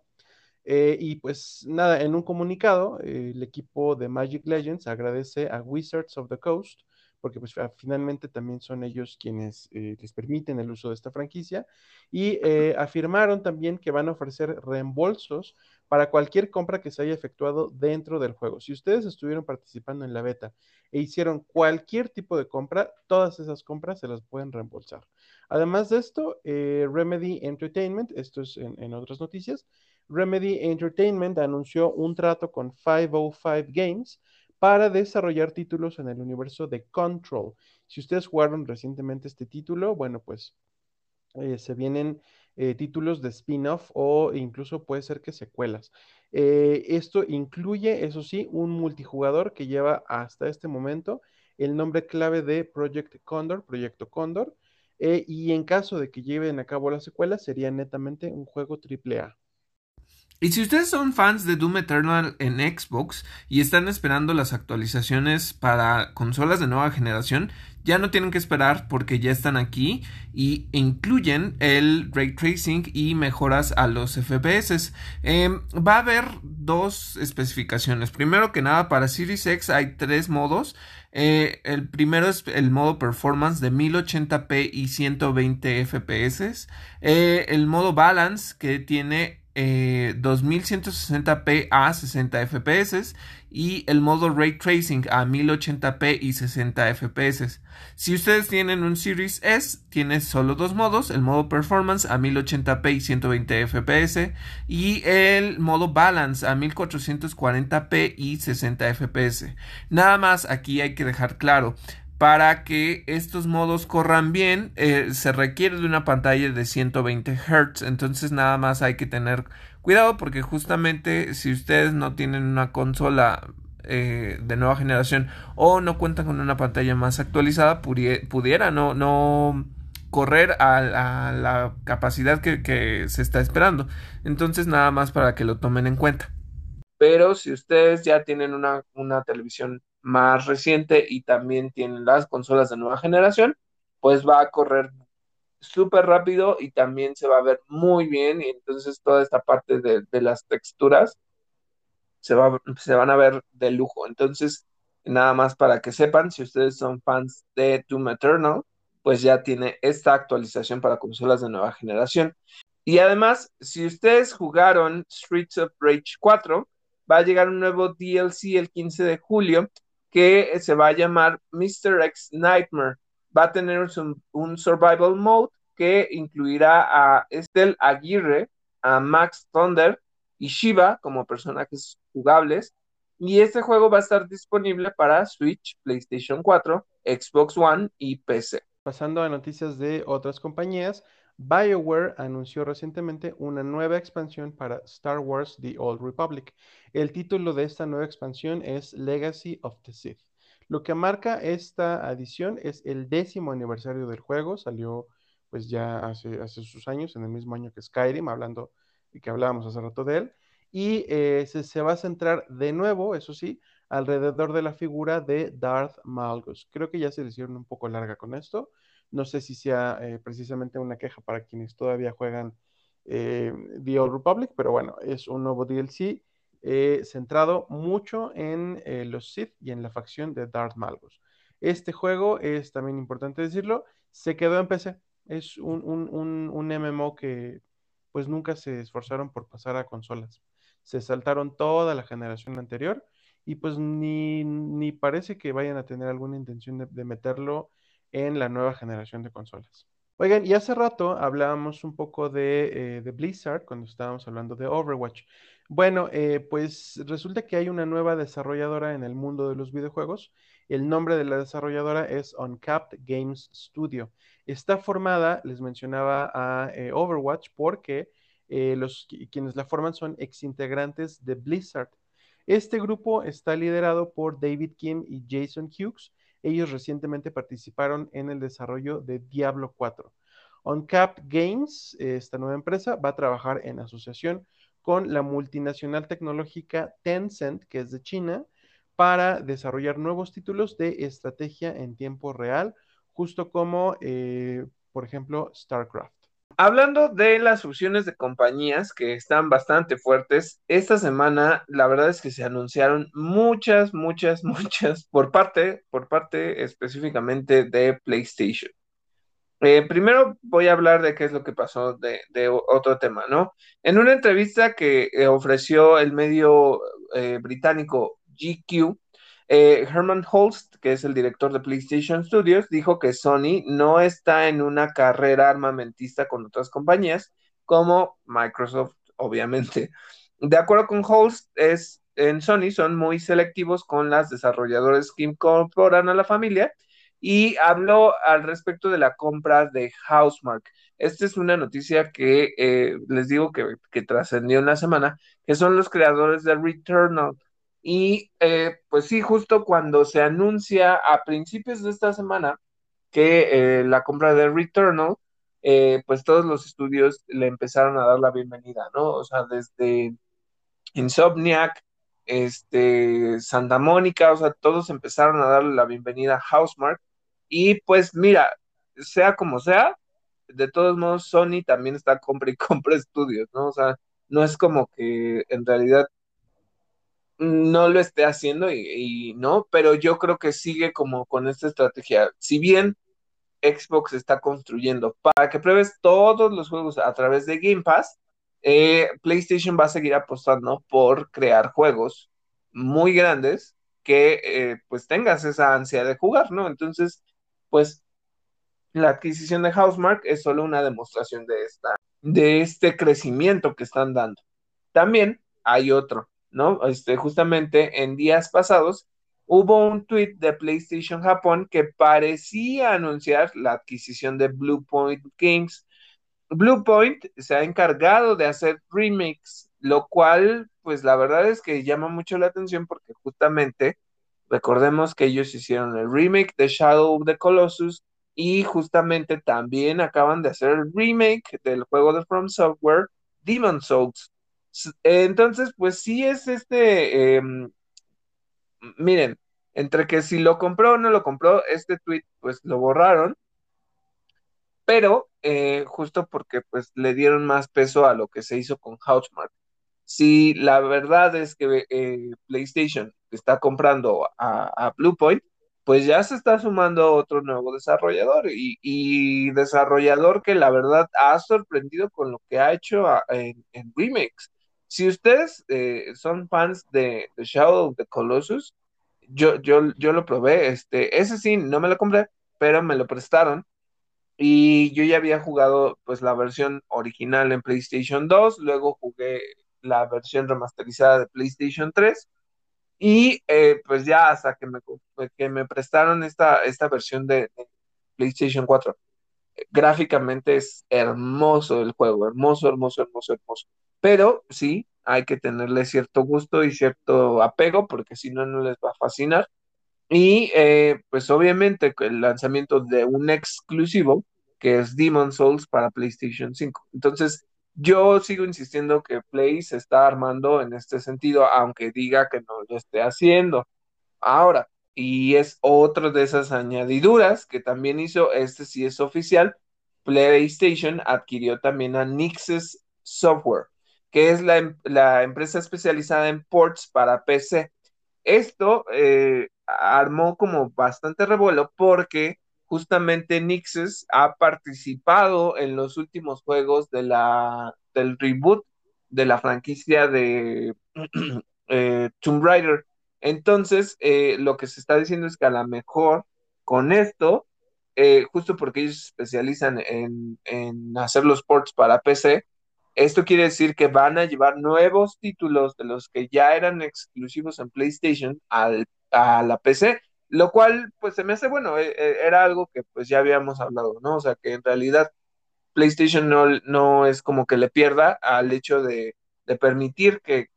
Eh, y pues nada, en un comunicado, eh, el equipo de Magic Legends agradece a Wizards of the Coast, porque pues finalmente también son ellos quienes eh, les permiten el uso de esta franquicia, y afirmaron también que van a ofrecer reembolsos para cualquier compra que se haya efectuado dentro del juego. Si ustedes estuvieron participando en la beta e hicieron cualquier tipo de compra, todas esas compras se las pueden reembolsar. Además de esto, Remedy Entertainment, esto es en otras noticias, Remedy Entertainment anunció un trato con 505 Games para desarrollar títulos en el universo de Control. Si ustedes jugaron recientemente este título, bueno, pues eh, se vienen eh, títulos de spin-off o incluso puede ser que secuelas. Eh, esto incluye, eso sí, un multijugador que lleva hasta este momento el nombre clave de Project Condor, Proyecto Condor, y en caso de que lleven a cabo la secuela, sería netamente un juego AAA. Y si ustedes son fans de Doom Eternal en Xbox y están esperando las actualizaciones para consolas de nueva generación, ya no tienen que esperar porque ya están aquí y incluyen el ray tracing y mejoras a los FPS. Em, va a haber dos especificaciones. Primero que nada, para Series X hay tres modos. Eh, el primero es el modo performance de 1080p y 120 FPS. Eh, el modo balance que tiene 2160p eh, a 60 fps y el modo ray tracing a 1080p y 60 fps. Si ustedes tienen un Series S, tiene solo dos modos, el modo performance a 1080p y 120 fps y el modo balance a 1440p y 60 fps. Nada más aquí hay que dejar claro, para que estos modos corran bien eh, se requiere de una pantalla de 120 Hz entonces nada más hay que tener cuidado porque justamente si ustedes no tienen una consola eh, de nueva generación o no cuentan con una pantalla más actualizada pudiera no, no correr a, la capacidad que se está esperando. Entonces nada más para que lo tomen en cuenta. Pero si ustedes ya tienen una, una televisión más reciente y también tienen las consolas de nueva generación, pues va a correr súper rápido y también se va a ver muy bien y entonces toda esta parte de, las texturas se, va, se van a ver de lujo. Entonces, nada más para que sepan, si ustedes son fans de Doom Eternal, pues ya tiene esta actualización para consolas de nueva generación. Y además, si ustedes jugaron Streets of Rage 4, va a llegar un nuevo DLC el 15 de julio que se va a llamar Mr. X Nightmare. Va a tener un, survival mode que incluirá a Estel Aguirre, a Max Thunder y Shiva como personajes jugables. Y este juego va a estar disponible para Switch, PlayStation 4, Xbox One y PC. Pasando a noticias de otras compañías, BioWare anunció recientemente una nueva expansión para Star Wars The Old Republic. El título de esta nueva expansión es Legacy of the Sith. Lo que marca esta adición es el décimo aniversario del juego, salió pues ya hace, sus años, en el mismo año que Skyrim, hablando y que hablábamos hace rato de él, y eh, se, se, va a centrar de nuevo, eso sí, alrededor de la figura de Darth Malgus. Creo que ya se le hicieron un poco larga con esto, no sé si sea eh, precisamente una queja para quienes todavía juegan eh, The Old Republic, pero bueno, es un nuevo DLC eh, centrado mucho en los Sith y en la facción de Darth Malgus. Este juego es también importante decirlo, se quedó en PC. Es un, un, MMO que pues nunca se esforzaron por pasar a consolas. Se saltaron toda la generación anterior y pues ni, parece que vayan a tener alguna intención de meterlo en la nueva generación de consolas. Oigan, y hace rato hablábamos un poco de, eh, Blizzard cuando estábamos hablando de Overwatch. Bueno, eh, pues resulta que hay una nueva desarrolladora en el mundo de los videojuegos. El nombre de la desarrolladora es Uncapped Games Studio. Está formada, les mencionaba a eh, Overwatch, porque los quienes la forman son exintegrantes de Blizzard. Este grupo está liderado por David Kim y Jason Hughes, ellos recientemente participaron en el desarrollo de Diablo 4. OnCap Games, esta nueva empresa, va a trabajar en asociación con la multinacional tecnológica Tencent, que es de China, para desarrollar nuevos títulos de estrategia en tiempo real, justo como, eh, por ejemplo, StarCraft. Hablando de las opciones de compañías que están bastante fuertes, esta semana la verdad es que se anunciaron muchas, muchas, muchas por parte, por parte específicamente de PlayStation. Eh, primero voy a hablar de qué es lo que pasó de, otro tema, ¿no? En una entrevista que eh, ofreció el medio eh, británico GQ, Herman Holst, que es el director de PlayStation Studios, dijo que Sony no está en una carrera armamentista con otras compañías, como Microsoft, obviamente. De acuerdo con Holst, es, en Sony son muy selectivos con las desarrolladoras que incorporan a la familia y habló al respecto de la compra de Housemark. Esta es una noticia que eh, les digo que, trascendió en la semana, que son los creadores de Returnal. Y eh, pues sí, justo cuando se anuncia a principios de esta semana que eh, la compra de Returnal, pues todos los estudios le empezaron a dar la bienvenida, ¿no? O sea, desde Insomniac, este, Santa Mónica, o sea, todos empezaron a darle la bienvenida a Housemark y pues mira, sea como sea, de todos modos Sony también está compra y compra estudios, ¿no? O sea, no es como que en realidad no lo esté haciendo y, no, pero yo creo que sigue como con esta estrategia. Si bien Xbox está construyendo para que pruebes todos los juegos a través de Game Pass, eh, PlayStation va a seguir apostando por crear juegos muy grandes que eh, pues tengas esa ansia de jugar, ¿no? Entonces, pues la adquisición de Housemark es solo una demostración de, esta, de este crecimiento que están dando. También hay otro, ¿no? Este, justamente en días pasados hubo un tweet de PlayStation Japón que parecía anunciar la adquisición de Bluepoint Games. Bluepoint se ha encargado de hacer remakes, lo cual, pues la verdad es que llama mucho la atención porque justamente Recordemos que ellos hicieron el remake de Shadow of the Colossus y justamente también acaban de hacer el remake del juego de From Software, Demon Souls. Entonces, pues sí es este, em, miren, entre que si lo compró o no lo compró, este tweet pues lo borraron, pero eh, justo porque pues le dieron más peso a lo que se hizo con Housemark. Si la verdad es que eh, PlayStation está comprando a, Bluepoint, pues ya se está sumando otro nuevo desarrollador y, desarrollador que la verdad ha sorprendido con lo que ha hecho en, remakes. Si ustedes eh, son fans de, Shadow of the Colossus, yo, yo, yo lo probé, este, ese sí, no me lo compré, pero me lo prestaron y yo ya había jugado pues la versión original en PlayStation 2, luego jugué la versión remasterizada de PlayStation 3 y eh, pues ya hasta que me, que me prestaron esta, esta versión de, PlayStation 4. Gráficamente es hermoso el juego, hermoso, hermoso, hermoso, hermoso. Pero sí, hay que tenerle cierto gusto y cierto apego porque si no, no les va a fascinar. Y eh, pues obviamente el lanzamiento de un exclusivo que es Demon Souls para PlayStation 5. Entonces, yo sigo insistiendo que Play se está armando en este sentido, aunque diga que no lo esté haciendo. Ahora, y es otra de esas añadiduras que también hizo, este sí es oficial, PlayStation adquirió también a Nixes Software, que es la, em, empresa especializada en ports para PC. Esto eh, armó como bastante revuelo porque justamente Nixes ha participado en los últimos juegos de la, del reboot de la franquicia de eh, Tomb Raider. Entonces, eh, lo que se está diciendo es que a lo mejor con esto, eh, justo porque ellos se especializan en, en hacer los ports para PC, esto quiere decir que van a llevar nuevos títulos de los que ya eran exclusivos en PlayStation al, a la PC lo cual pues se me hace bueno, eh, era algo que pues ya habíamos hablado, ¿no? O sea, que en realidad PlayStation no, no es como que le pierda al hecho de, permitir que,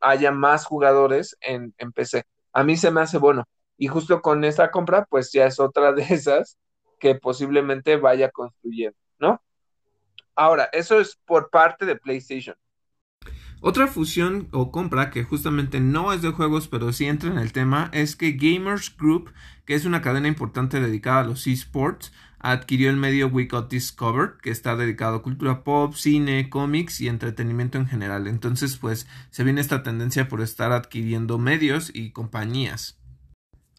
haya más jugadores en, PC. A mí se me hace bueno. Y justo con esta compra, pues ya es otra de esas que posiblemente vaya construyendo, ¿no? Ahora, eso es por parte de PlayStation. Otra fusión o compra que justamente no es de juegos pero sí entra en el tema es que Gamers Group, que es una cadena importante dedicada a los esports, adquirió el medio We Got Discovered, que está dedicado a cultura pop, cine, cómics y entretenimiento en general. Entonces, pues se viene esta tendencia por estar adquiriendo medios y compañías.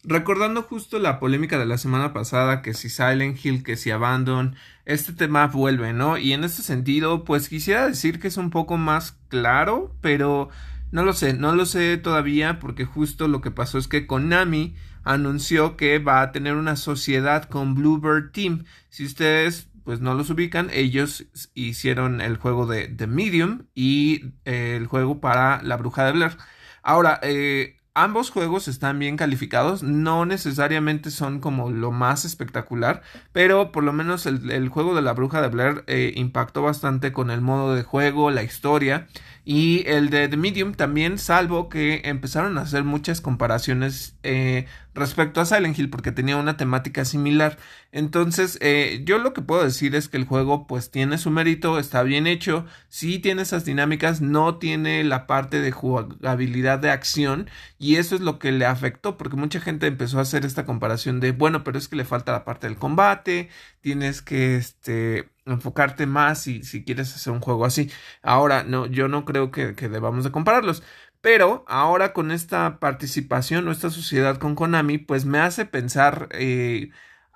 Recordando justo la polémica de la semana pasada, que si Silent Hill, que si Abandon, este tema vuelve, ¿no? Y en este sentido, pues quisiera decir que es un poco más claro, pero no lo sé, no lo sé todavía porque justo lo que pasó es que Konami anunció que va a tener una sociedad con Bluebird Team. Si ustedes pues no los ubican, ellos hicieron el juego de The Medium y eh, el juego para La Bruja de Blair. Ahora, eh, ambos juegos están bien calificados, no necesariamente son como lo más espectacular, pero por lo menos el, juego de la bruja de Blair eh, impactó bastante con el modo de juego, la historia y el de The Medium también, salvo que empezaron a hacer muchas comparaciones eh, respecto a Silent Hill porque tenía una temática similar. Entonces, eh, yo lo que puedo decir es que el juego pues tiene su mérito, está bien hecho, sí tiene esas dinámicas, no tiene la parte de jugabilidad de acción y eso es lo que le afectó porque mucha gente empezó a hacer esta comparación de, bueno, pero es que le falta la parte del combate, tienes que este enfocarte más si, si quieres hacer un juego así. Ahora, no, yo no creo que, que debamos de compararlos. Pero ahora con esta participación o esta sociedad con Konami, pues me hace pensar eh,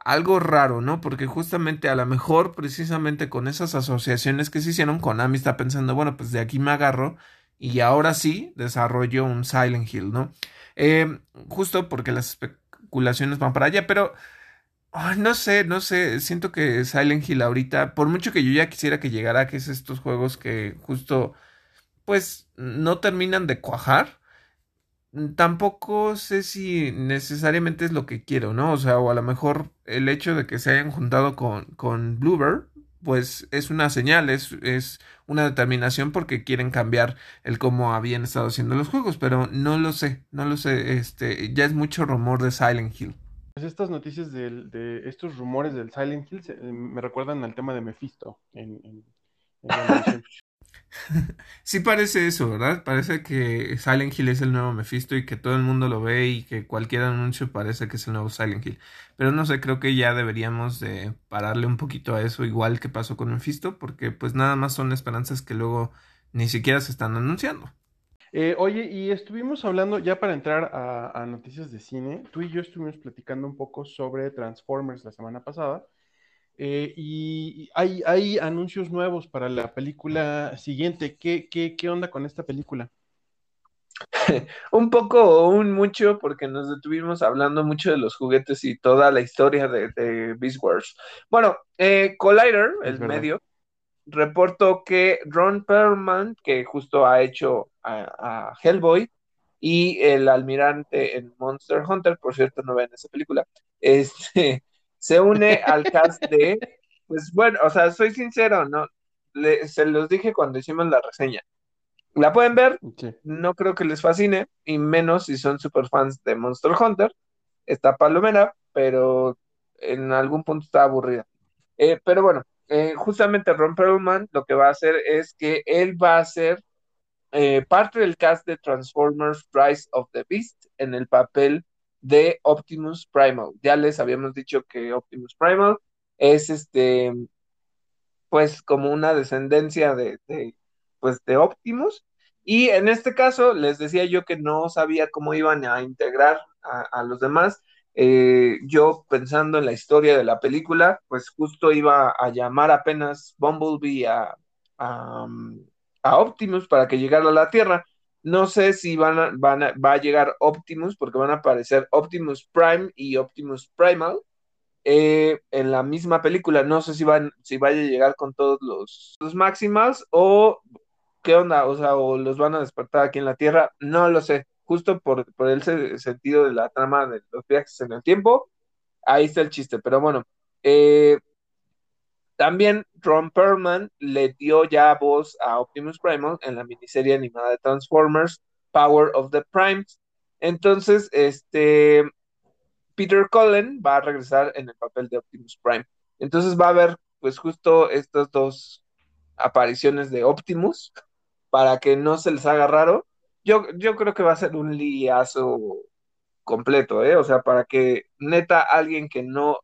algo raro, ¿no? Porque justamente a lo mejor precisamente con esas asociaciones que se hicieron, Konami está pensando, bueno, pues de aquí me agarro y ahora sí desarrollo un Silent Hill, ¿no? Eh, justo porque las especulaciones van para allá, pero no sé, no sé, siento que Silent Hill ahorita, por mucho que yo ya quisiera que llegara, que es estos juegos que justo, pues, no terminan de cuajar, tampoco sé si necesariamente es lo que quiero, ¿no? O sea, o a lo mejor el hecho de que se hayan juntado con, con Bluebird, pues es una señal, es, es una determinación porque quieren cambiar el cómo habían estado haciendo los juegos, pero no lo sé, no lo sé, este, ya es mucho rumor de Silent Hill. Pues estas noticias de estos rumores del Silent Hill eh, me recuerdan al tema de Mephisto en, sí parece eso, ¿verdad? Parece que Silent Hill es el nuevo Mephisto y que todo el mundo lo ve y que cualquier anuncio parece que es el nuevo Silent Hill. Pero no sé, creo que ya deberíamos de pararle un poquito a eso, igual que pasó con Mephisto, porque pues nada más son esperanzas que luego ni siquiera se están anunciando. Eh, oye, y estuvimos hablando, ya para entrar a, noticias de cine, tú y yo estuvimos platicando un poco sobre Transformers la semana pasada. Eh, y hay, hay, anuncios nuevos para la película siguiente. ¿Qué, qué, qué onda con esta película? un poco o un mucho, porque nos detuvimos hablando mucho de los juguetes y toda la historia de, Beast Wars. Bueno, eh, Collider, el medio, reportó que Ron Perlman, que justo ha hecho a, Hellboy, y el almirante en Monster Hunter, por cierto, no ven esa película, este, se une al cast de, pues bueno, o sea, soy sincero, no, se los dije cuando hicimos la reseña. La pueden ver, no creo que les fascine, y menos si son super fans de Monster Hunter. Está palomera, pero en algún punto está aburrida. Eh, pero bueno, eh, justamente Ron Perlman lo que va a hacer es que él va a ser eh, parte del cast de Transformers Rise of the Beast en el papel de Optimus Primal. Ya les habíamos dicho que Optimus Primal es este, pues como una descendencia de, pues de Optimus. Y en este caso les decía yo que no sabía cómo iban a integrar a los demás eh, yo pensando en la historia de la película, pues justo iba a llamar apenas Bumblebee a, a, Optimus para que llegara a la Tierra. No sé si van a, van a, va a llegar Optimus porque van a aparecer Optimus Prime y Optimus Primal eh, en la misma película. No sé si van, si vaya a llegar con todos los, los o qué onda, o sea, o los van a despertar aquí en la Tierra. No lo sé justo por, el sentido de la trama de los viajes en el tiempo, ahí está el chiste. Pero bueno, eh, también Ron Perlman le dio ya voz a Optimus Primal en la miniserie animada de Transformers, Power of the Primes. Entonces, este Peter Cullen va a regresar en el papel de Optimus Prime. Entonces va a haber, pues, justo estas dos apariciones de Optimus para que no se les haga raro yo, yo creo que va a ser un liazo completo, ¿eh? O sea, para que neta alguien que no,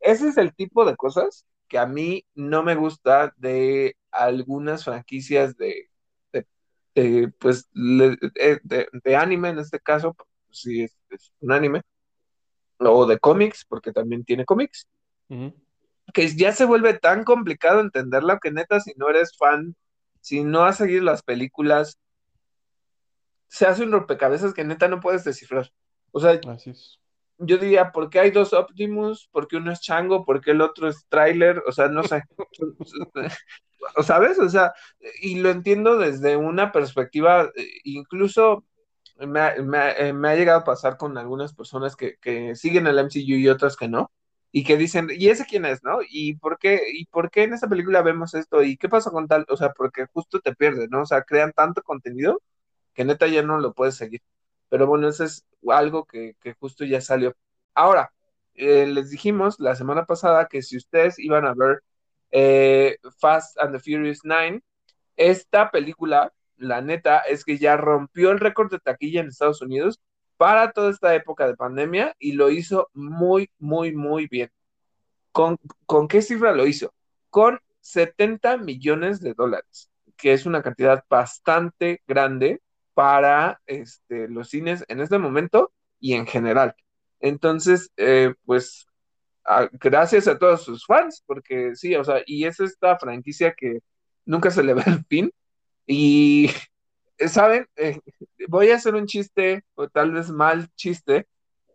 ese es el tipo de cosas que a mí no me gusta de algunas franquicias de, de, pues, de, de, anime en este caso, sí es, un anime, o de cómics, porque también tiene cómics, que ya se vuelve tan complicado entenderlo que neta, si no eres fan, si no has seguido las películas, se hace un rompecabezas que neta no puedes descifrar. O sea, yo diría, ¿por qué hay dos Optimus? ¿Por qué uno es Chango? ¿Por qué el otro es Trailer? O sea, no sé. ¿Sabes? O sea, y lo entiendo desde una perspectiva, eh, incluso me ha, eh, me ha, llegado a pasar con algunas personas que, que, siguen el MCU y otras que no, y que dicen, ¿y ese quién es, no? ¿Y por qué, y por qué en esa película vemos esto? ¿Y qué pasó con tal? O sea, porque justo te pierdes, ¿no? O sea, crean tanto contenido que neta ya no lo puedes seguir. Pero bueno, eso es algo que, justo ya salió. Ahora, eh, les dijimos la semana pasada que si ustedes iban a ver eh, Fast and the Furious 9, esta película, la neta, es que ya rompió el récord de taquilla en Estados Unidos para toda esta época de pandemia y lo hizo muy, muy, muy bien. ¿Con, ¿con qué cifra lo hizo? Con 70 millones de dólares, que es una cantidad bastante grande para este, los cines en este momento y en general. Entonces, eh, pues gracias a todos sus fans, porque sí, o sea, y es esta franquicia que nunca se le ve el fin. Y, ¿saben? Eh, voy a hacer un chiste, o tal vez mal chiste,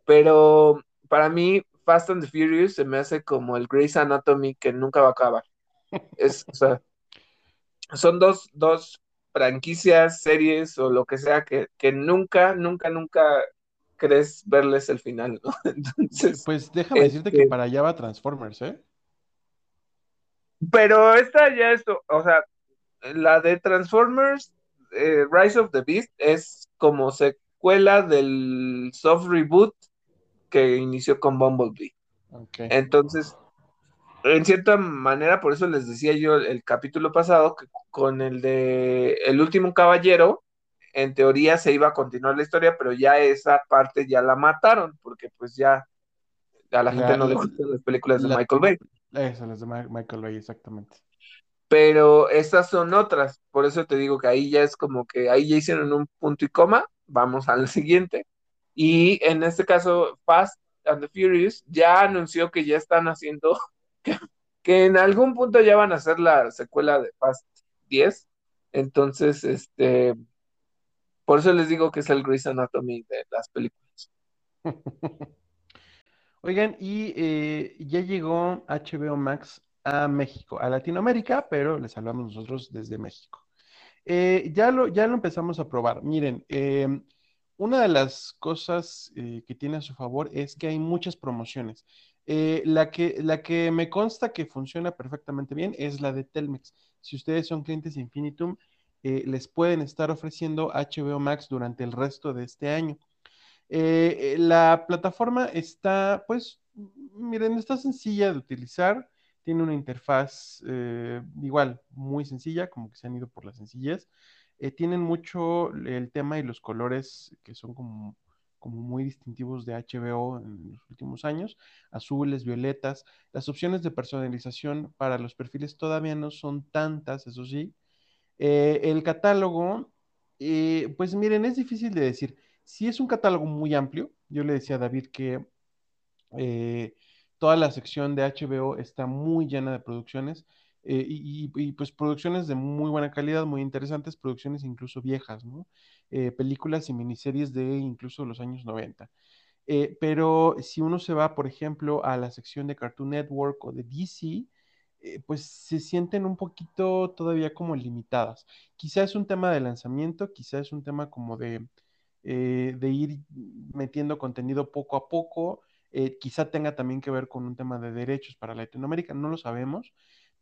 pero para mí Fast and the Furious se me hace como el Grey's Anatomy que nunca va a acabar. Es, o sea, son dos, dos franquicias, series o lo que sea que, que nunca, nunca, nunca crees verles el final, ¿no? Entonces. Pues déjame decirte que este para allá va Transformers, ¿eh? Pero esta ya es, o sea, la de Transformers, eh, Rise of the Beast, es como secuela del soft reboot que inició con Bumblebee. Entonces, en cierta manera, por eso les decía yo el, el capítulo pasado, que con el de El último caballero, en teoría se iba a continuar la historia, pero ya esa parte ya la mataron, porque pues ya a la, gente no le gustan las películas de Michael Bay. Esas, las de Michael Bay, exactamente. Pero estas son otras, por eso te digo que ahí ya es como que ahí ya hicieron un punto y coma, vamos al siguiente. Y en este caso, Fast and the Furious ya anunció que ya están haciendo, que, en algún punto ya van a hacer la secuela de Fast 10. Entonces, este, por eso les digo que es el Grey's Anatomy de las películas. Oigan, y eh, ya llegó HBO Max a México, a Latinoamérica, pero les hablamos nosotros desde México. Eh, ya, lo, ya lo empezamos a probar. Miren, em, una de las cosas eh, que tiene a su favor es que hay muchas promociones. La, que, la que me consta que funciona perfectamente bien es la de Telmex. Si ustedes son clientes de Infinitum, eh, les pueden estar ofreciendo HBO Max durante el resto de este año. Eh, eh, la plataforma está, pues, miren, está sencilla de utilizar, tiene una interfaz igual muy sencilla, como que se han ido por la sencillez. tienen mucho el tema y los colores que son como, como muy distintivos de HBO en los últimos años, azules, violetas. Las opciones de personalización para los perfiles todavía no son tantas, eso sí, eh, el catálogo, eh, pues miren, es difícil de decir. Si es un catálogo muy amplio, yo le decía a David que eh, toda la sección de HBO está muy llena de producciones y, pues producciones de muy buena calidad, muy interesantes, producciones incluso viejas, ¿no? Películas y miniseries de incluso los años 90. pero si uno se va, por ejemplo, a la sección de Cartoon Network o de DC, eh, pues se sienten un poquito todavía como limitadas. Quizá es un tema de lanzamiento, quizá es un tema como de, eh, de ir metiendo contenido poco a poco, eh, quizá tenga también que ver con un tema de derechos para Latinoamérica, no lo sabemos,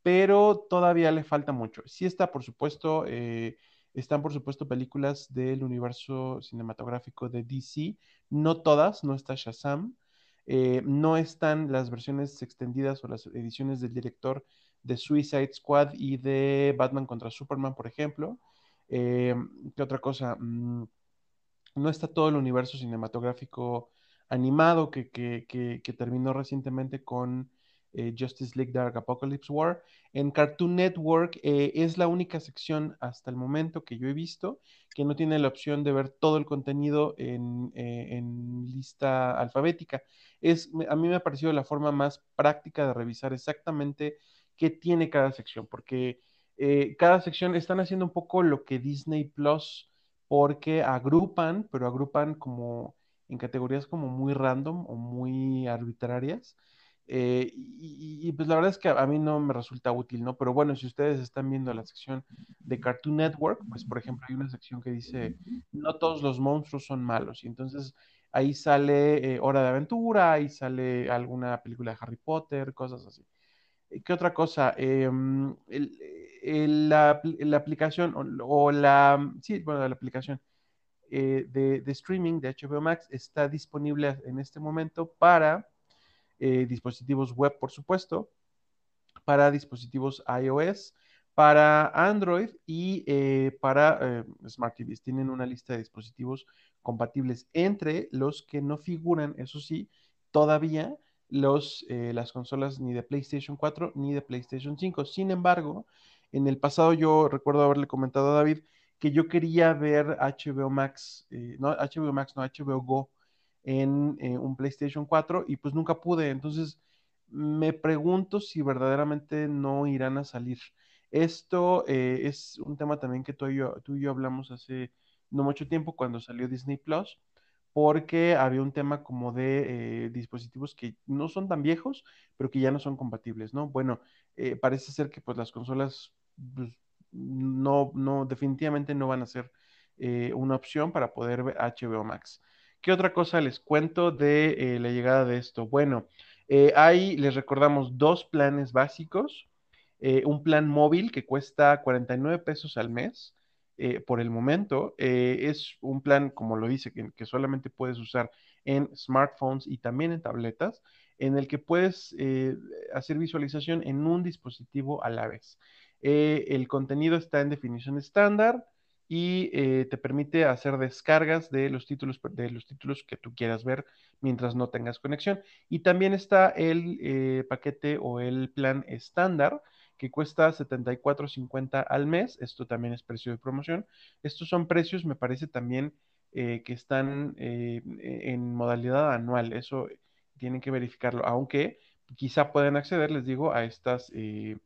pero todavía le falta mucho. Sí está, por supuesto, están por supuesto películas del universo cinematográfico de DC, no todas, no está Shazam, eh, no están las versiones extendidas o las ediciones del director de Suicide Squad y de Batman contra Superman, por ejemplo. Eh, ¿Qué otra cosa? Mm, no está todo el universo cinematográfico animado que, terminó recientemente con Justice League Dark Apocalypse War. En Cartoon Network es la única sección hasta el momento que yo he visto que no tiene la opción de ver todo el contenido en, en lista alfabética. Es, a mí me ha parecido la forma más práctica de revisar exactamente qué tiene cada sección, porque eh, cada sección están haciendo un poco lo que Disney Plus, porque agrupan, pero agrupan como en categorías como muy random o muy arbitrarias. Eh, y, pues la verdad es que a mí no me resulta útil, ¿no? Pero bueno, si ustedes están viendo la sección de Cartoon Network, pues por ejemplo hay una sección que dice, no todos los monstruos son malos. Y entonces ahí sale eh, Hora de Aventura, ahí sale alguna película de Harry Potter, cosas así. ¿Qué otra cosa? Em, la, aplicación o, la, sí, bueno, la aplicación eh, de, streaming de HBO Max está disponible en este momento para eh, dispositivos web, por supuesto, para dispositivos iOS, para Android y eh, para Smart TVs. Tienen una lista de dispositivos compatibles entre los que no figuran, eso sí, todavía los, eh, las consolas ni de PlayStation 4 ni de PlayStation 5. Sin embargo, en el pasado yo recuerdo haberle comentado a David que yo quería ver HBO Max, eh, no HBO Max, no HBO Go en eh, un PlayStation 4 y pues nunca pude. Entonces me pregunto si verdaderamente no irán a salir. Esto es un tema también que tú y, yo, tú y yo hablamos hace no mucho tiempo cuando salió Disney Plus porque había un tema como de eh, dispositivos que no son tan viejos, pero que ya no son compatibles, ¿no? Bueno, eh, parece ser que pues las consolas pues, no, no, definitivamente no van a ser eh, una opción para poder ver HBO Max. ¿Qué otra cosa les cuento de la llegada de esto? Bueno, hay, les recordamos, dos planes básicos. un plan móvil que cuesta 49 pesos al mes eh, por el momento. Eh, es un plan, como lo dice, que, solamente puedes usar en smartphones y también en tabletas, en el que puedes eh, hacer visualización en un dispositivo a la vez. el contenido está en definición estándar y te permite hacer descargas de los títulos de los títulos que tú quieras ver mientras no tengas conexión. Y también está el paquete o el plan estándar que cuesta 74.50 al mes. Esto también es precio de promoción. Estos son precios, me parece también eh, que están eh, en modalidad anual. Eso tienen que verificarlo, aunque quizá puedan acceder, les digo, a estas eh,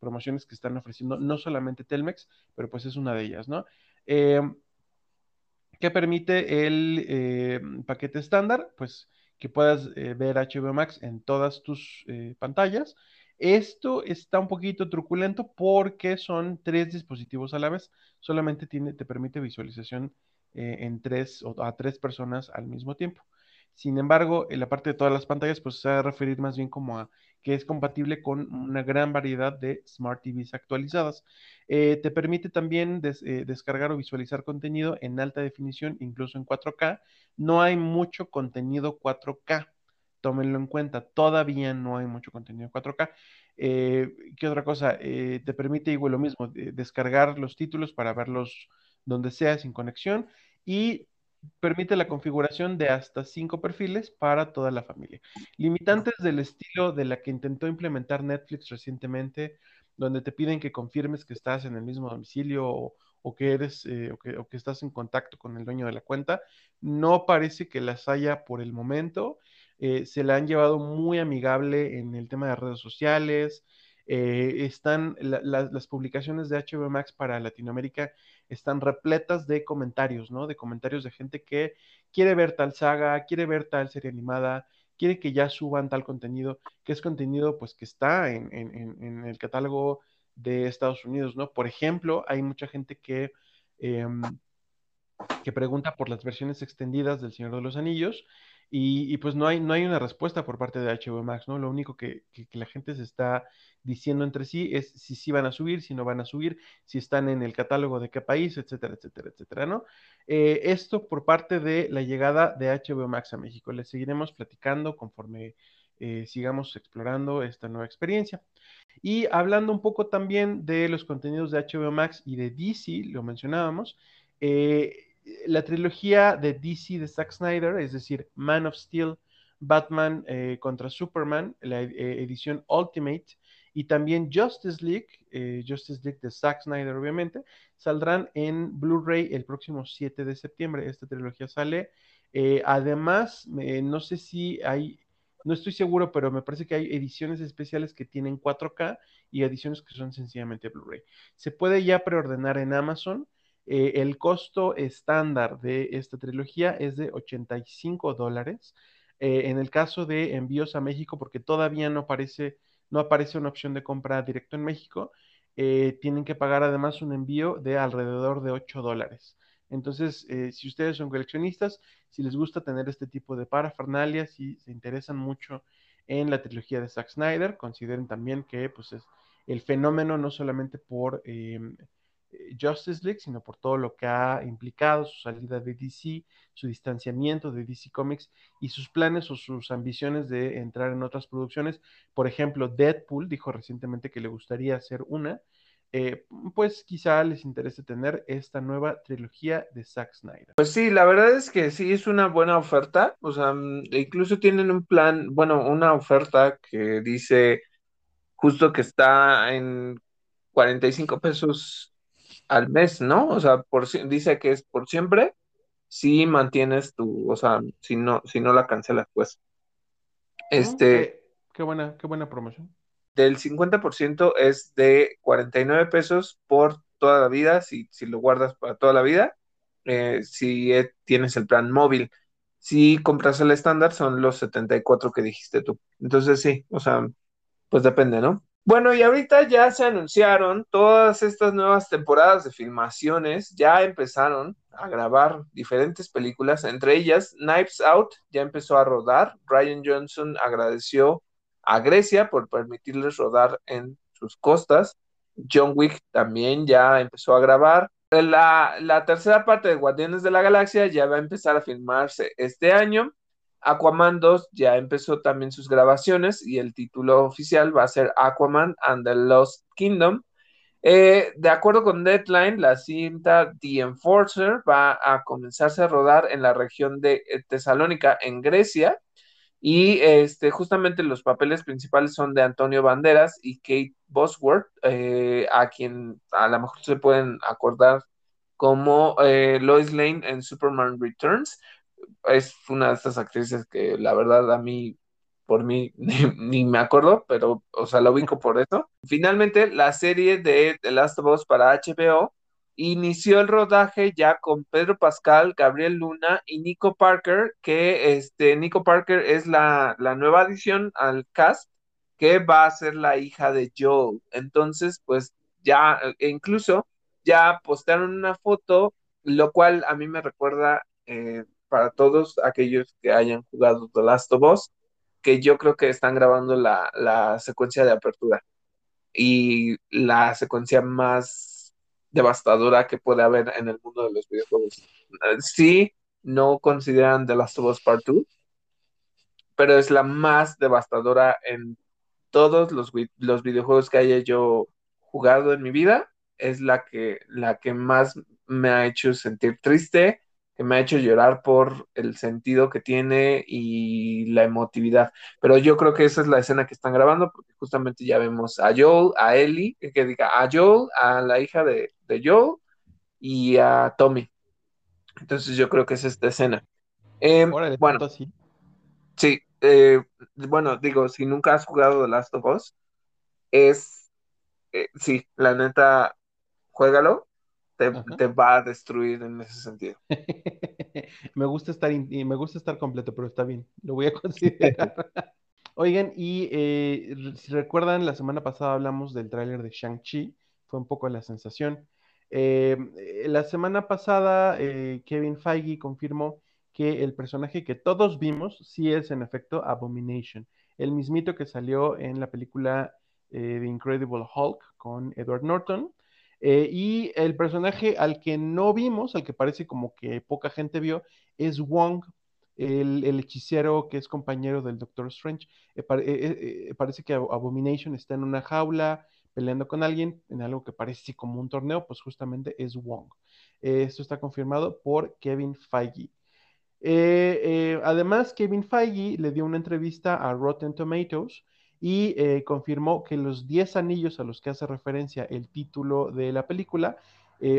promociones que están ofreciendo, no solamente Telmex, pero pues es una de ellas, ¿no? ¿Qué permite el paquete estándar? Pues que puedas ver HBO Max en todas tus pantallas esto está un poquito truculento porque son tres dispositivos a la vez. Solamente tiene, te permite visualización eh, en tres o a tres personas al mismo tiempo. Sin embargo, en la parte de todas las pantallas, pues se va a referir más bien como a que es compatible con una gran variedad de Smart TVs actualizadas. Eh, te permite también eh, descargar o visualizar contenido en alta definición, incluso en 4K. No hay mucho contenido 4K tómenlo en cuenta. Todavía no hay mucho contenido 4K. Eh, ¿Qué otra cosa? Te permite igual lo mismo, descargar los títulos para verlos donde sea sin conexión y permite la configuración de hasta cinco perfiles para toda la familia. Limitantes del estilo de la que intentó implementar Netflix recientemente, donde te piden que confirmes que estás en el mismo domicilio o, que eres eh, o, que, estás en contacto con el dueño de la cuenta, no parece que las haya por el momento eh, se la han llevado muy amigable en el tema de redes sociales. Eh, están las publicaciones de HBO Max para Latinoamérica están repletas de comentarios, ¿no? De comentarios de gente que quiere ver tal saga, quiere ver tal serie animada, quiere que ya suban tal contenido, que es contenido pues que está en, el catálogo de Estados Unidos, ¿no? Por ejemplo, hay mucha gente que, em, que pregunta por las versiones extendidas del Señor de los Anillos y, pues no hay, no hay una respuesta por parte de HBO Max, ¿no? Lo único que, la gente se está diciendo entre sí es si sí van a subir, si no van a subir, si están en el catálogo de qué país, etcétera, etcétera, etcétera, ¿no? Eh, esto por parte de la llegada de HBO Max a México. Les seguiremos platicando conforme eh, sigamos explorando esta nueva experiencia. Y hablando un poco también de los contenidos de HBO Max y de DC, lo mencionábamos, eh, la trilogía de DC de Zack Snyder, es decir, Man of Steel, Batman eh, contra Superman, la eh, edición Ultimate, y también Justice League, eh, Justice League de Zack Snyder, obviamente, saldrán en Blu-ray el próximo 7 de septiembre. Esta trilogía sale. además, no sé si hay, no estoy seguro, pero me parece que hay ediciones especiales que tienen 4K y ediciones que son sencillamente Blu-ray. Se puede ya preordenar en Amazon. El costo estándar de esta trilogía es de 85 dólares. en el caso de envíos a México, porque todavía no aparece no aparece una opción de compra directo en México, eh, tienen que pagar además un envío de alrededor de 8 dólares. Entonces, eh, si ustedes son coleccionistas, si les gusta tener este tipo de parafernalia, si se interesan mucho en la trilogía de Zack Snyder, consideren también que pues, es el fenómeno no solamente por em, eh, Justice League, sino por todo lo que ha implicado su salida de DC, su distanciamiento de DC Comics y sus planes o sus ambiciones de entrar en otras producciones. Por ejemplo, Deadpool dijo recientemente que le gustaría hacer una. Eh, pues quizá les interese tener esta nueva trilogía de Zack Snyder. Pues sí, la verdad es que sí es una buena oferta, o sea, mm, incluso tienen un plan, bueno, una oferta que dice justo que está en 45 pesos al mes, ¿no? O sea, por, dice que es por siempre si mantienes tu, o sea, si no, si no la cancelas, pues. Este. Qué, buena, qué buena promoción. Del 50% es de 49 pesos por toda la vida, si, si lo guardas para toda la vida, eh, si e, tienes el plan móvil. Si compras el estándar, son los 74 que dijiste tú. Entonces, sí, o sea, pues depende, ¿no? Bueno, y ahorita ya se anunciaron todas estas nuevas temporadas de filmaciones, ya empezaron a grabar diferentes películas, entre ellas Knives Out ya empezó a rodar, Ryan Johnson agradeció a Grecia por permitirles rodar en sus costas, John Wick también ya empezó a grabar, la, la tercera parte de Guardianes de la Galaxia ya va a empezar a filmarse este año, Aquaman 2 ya empezó también sus grabaciones y el título oficial va a ser Aquaman and the Lost Kingdom. Eh, de acuerdo con Deadline, la cinta The Enforcer va a comenzarse a rodar en la región de eh, Tesalónica, en Grecia, y este, justamente los papeles principales son de Antonio Banderas y Kate Bosworth, eh, a quien a lo mejor se pueden acordar como Lois Lane en Superman Returns, es una de estas actrices que la verdad a mí, por mí, ni, me acuerdo, pero, o sea, la ubico por eso. Finalmente, la serie de The Last of Us para HBO inició el rodaje ya con Pedro Pascal, Gabriel Luna y Nico Parker, que este, Nico Parker es la, la nueva adición al cast que va a ser la hija de Joel. Entonces, pues ya, e incluso ya postaron una foto, lo cual a mí me recuerda eh, para todos aquellos que hayan jugado The Last of Us, que yo creo que están grabando la, secuencia de apertura y la secuencia más devastadora que puede haber en el mundo de los videojuegos. Sí, no consideran The Last of Us Part 2, pero es la más devastadora en todos los, los videojuegos que haya yo jugado en mi vida. Es la que, la que más me ha hecho sentir triste, me ha hecho llorar por el sentido que tiene y la emotividad. Pero yo creo que esa es la escena que están grabando, porque justamente ya vemos a Joel, a Ellie, que diga a Joel, a la hija de, Joel y a Tommy. Entonces yo creo que es esta escena. Em, bueno, sí. Sí, eh, bueno, digo, si nunca has jugado The Last of Us, es, eh, sí, la neta, juégalo, te, va a destruir en ese sentido. me gusta estar me gusta estar completo, pero está bien, lo voy a considerar. Oigan, y eh, si recuerdan, la semana pasada hablamos del tráiler de Shang-Chi, fue un poco la sensación. Eh, la semana pasada, eh, Kevin Feige confirmó que el personaje que todos vimos sí es en efecto Abomination, el mismito que salió en la película The Incredible Hulk con Edward Norton. Eh, y el personaje al que no vimos, al que parece como que poca gente vio, es Wong, el, hechicero que es compañero del Doctor Strange. Eh, eh, parece que Abomination está en una jaula peleando con alguien en algo que parece como un torneo, pues justamente es Wong. esto está confirmado por Kevin Feige. Además, Kevin Feige le dio una entrevista a Rotten Tomatoes y eh, confirmó que los 10 anillos a los que hace referencia el título de la película,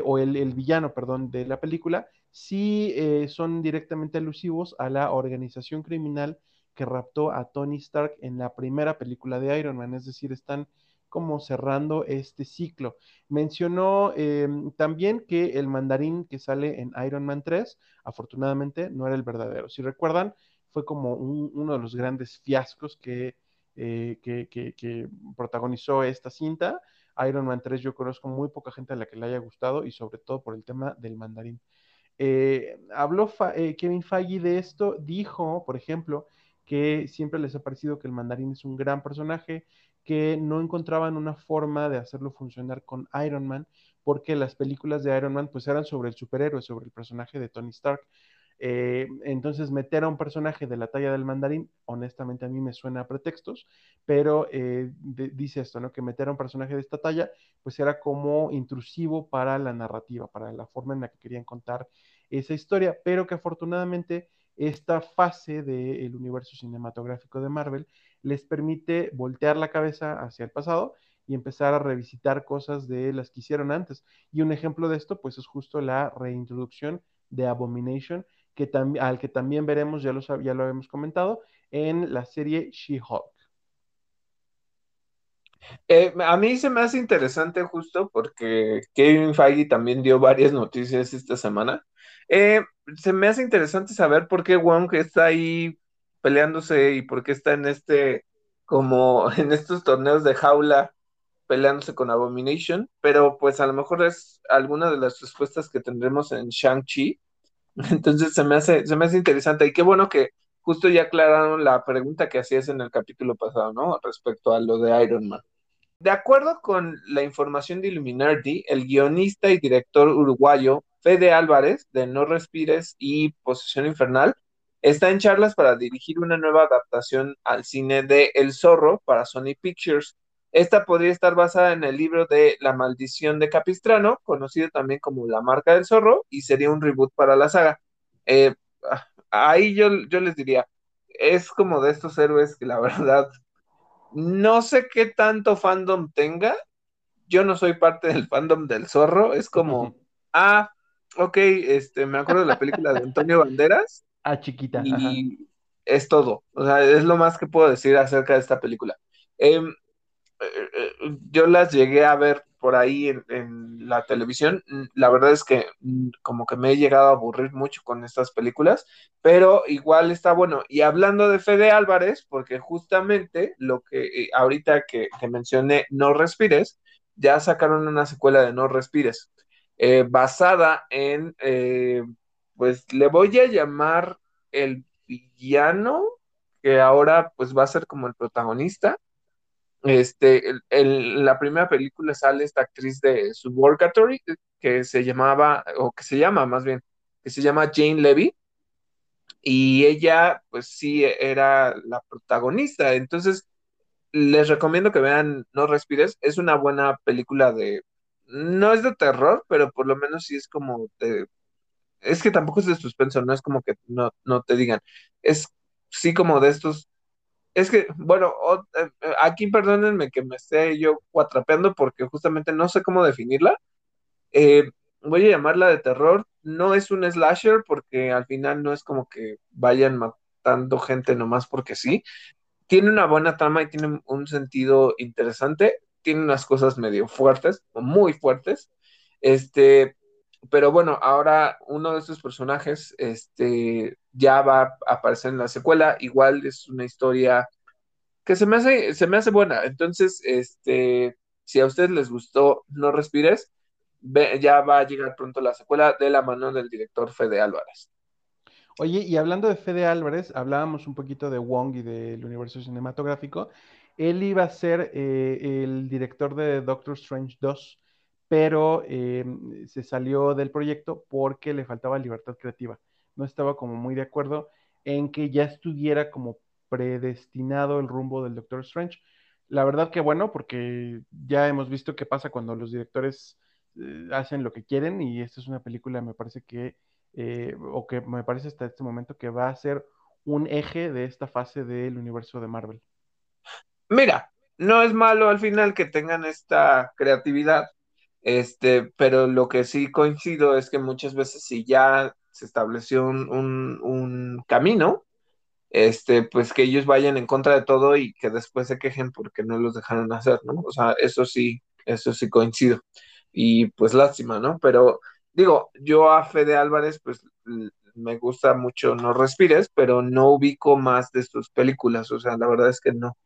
o el, el, villano, perdón, de la película, sí son directamente alusivos a la organización criminal que raptó a Tony Stark en la primera película de Iron Man, es decir, están como cerrando este ciclo. Mencionó también que el mandarín que sale en Iron Man 3, afortunadamente, no era el verdadero. Si recuerdan, fue como uno de los grandes fiascos que, eh, que, protagonizó esta cinta. Iron Man 3 yo conozco muy poca gente a la que le haya gustado y sobre todo por el tema del mandarín. Eh, habló eh, Kevin Feige de esto, dijo, por ejemplo, que siempre les ha parecido que el mandarín es un gran personaje, que no encontraban una forma de hacerlo funcionar con Iron Man, porque las películas de Iron Man pues eran sobre el superhéroe, sobre el personaje de Tony Stark. Eh, entonces, meter a un personaje de la talla del mandarín, honestamente a mí me suena a pretextos, pero eh, dice esto, ¿no? Que meter a un personaje de esta talla, pues era como intrusivo para la narrativa, para la forma en la que querían contar esa historia, pero que afortunadamente esta fase del universo cinematográfico de Marvel les permite voltear la cabeza hacia el pasado y empezar a revisitar cosas de las que hicieron antes. Y un ejemplo de esto, pues es justo la reintroducción de Abomination, al que también veremos, ya lo, ya lo habíamos comentado, en la serie She-Hulk. Eh, a mí se me hace interesante justo porque Kevin Feige también dio varias noticias esta semana. Eh, se me hace interesante saber por qué Wong está ahí peleándose y por qué está en este, como en estos torneos de jaula peleándose con Abomination, pero pues a lo mejor es alguna de las respuestas que tendremos en Shang-Chi. Entonces se me hace, se me hace interesante y qué bueno que justo ya aclararon la pregunta que hacías en el capítulo pasado, ¿no? Respecto a lo de Iron Man. De acuerdo con la información de Illuminati, el guionista y director uruguayo Fede Álvarez, de No Respires y Posesión Infernal, está en charlas para dirigir una nueva adaptación al cine de El Zorro para Sony Pictures. Esta podría estar basada en el libro de La Maldición de Capistrano, conocido también como La Marca del Zorro, y sería un reboot para la saga. Eh, ahí yo, yo les diría, es como de estos héroes que la verdad no sé qué tanto fandom tenga. Yo no soy parte del fandom del zorro. Es como, ah, ok, este, me acuerdo de la película de Antonio Banderas. Ah, chiquita. Y es todo. O sea, es lo más que puedo decir acerca de esta película. Eh, yo las llegué a ver por ahí en, la televisión. La verdad es que mm, como que me he llegado a aburrir mucho con estas películas, pero igual está bueno. Y hablando de Fede Álvarez, porque justamente lo que eh, ahorita que, mencioné, No Respires, ya sacaron una secuela de No Respires, basada en, pues le voy a llamar el villano, que ahora pues va a ser como el protagonista este, en la primera película sale esta actriz de Suburgatory que se llamaba, o que se llama más bien, que se llama Jane Levy, y ella, pues sí, era la protagonista. Entonces, les recomiendo que vean No Respires. Es una buena película de. No es de terror, pero por lo menos sí es como de. Es que tampoco es de suspenso, no es como que no, no te digan. Es sí como de estos es que, bueno, eh, eh, aquí perdónenme que me esté yo cuatrapeando porque justamente no sé cómo definirla. Eh, voy a llamarla de terror. No es un slasher porque al final no es como que vayan matando gente nomás porque sí. Tiene una buena trama y tiene un sentido interesante. Tiene unas cosas medio fuertes, muy fuertes. Este, pero bueno, ahora uno de estos personajes este, ya va a aparecer en la secuela. Igual es una historia que se me hace, se me hace buena. Entonces, este, si a ustedes les gustó No Respires, ya va a llegar pronto la secuela de la mano del director Fede Álvarez. Oye, y hablando de Fede Álvarez, hablábamos un poquito de Wong y del universo cinematográfico. Él iba a ser eh, el director de Doctor Strange 2 pero em, se salió del proyecto porque le faltaba libertad creativa. No estaba como muy de acuerdo en que ya estuviera como predestinado el rumbo del Doctor Strange. La verdad que bueno, porque ya hemos visto qué pasa cuando los directores eh, hacen lo que quieren y esta es una película, me parece que eh, o que me parece hasta este momento que va a ser un eje de esta fase del universo de Marvel. Mira, no es malo al final que tengan esta creatividad, este, pero lo que sí coincido es que muchas veces si ya se estableció un, un, un camino, este, pues que ellos vayan en contra de todo y que después se quejen porque no los dejaron hacer, ¿no? O sea, eso sí, eso sí coincido. Y pues lástima, ¿no? Pero digo, yo a Fede Álvarez, pues me gusta mucho No Respires, pero no ubico más de sus películas, o sea, la verdad es que no.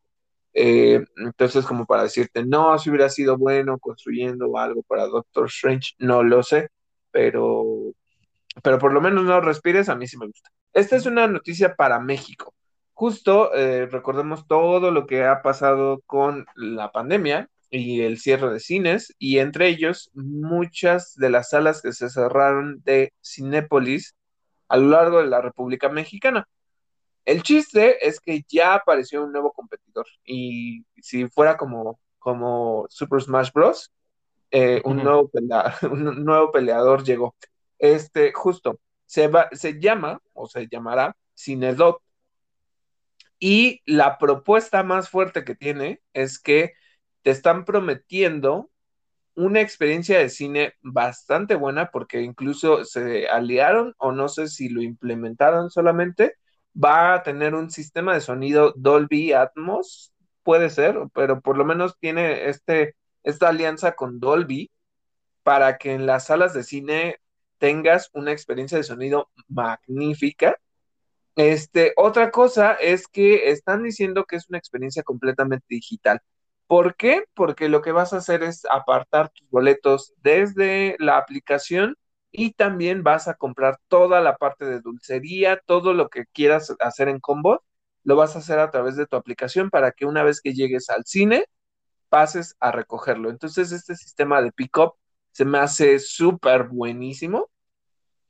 Eh, entonces, como para decirte, no, si hubiera sido bueno construyendo algo para Doctor Strange, no lo sé, pero, pero por lo menos no respires, a mí sí me gusta. Esta es una noticia para México. Justo eh, recordemos todo lo que ha pasado con la pandemia y el cierre de cines, y entre ellos muchas de las salas que se cerraron de Cinépolis a lo largo de la República Mexicana. El chiste es que ya apareció un nuevo competidor y si fuera como, como Super Smash Bros., eh, un, nuevo un nuevo peleador llegó. Este, justo, se, va, se llama o se llamará Cinedot. Y la propuesta más fuerte que tiene es que te están prometiendo una experiencia de cine bastante buena porque incluso se aliaron o no sé si lo implementaron solamente va a tener un sistema de sonido Dolby Atmos, puede ser, pero por lo menos tiene este, esta alianza con Dolby para que en las salas de cine tengas una experiencia de sonido magnífica. Este, otra cosa es que están diciendo que es una experiencia completamente digital. ¿Por qué? Porque lo que vas a hacer es apartar tus boletos desde la aplicación y también vas a comprar toda la parte de dulcería, todo lo que quieras hacer en combo, lo vas a hacer a través de tu aplicación para que una vez que llegues al cine, pases a recogerlo. Entonces, este sistema de pick-up se me hace súper buenísimo.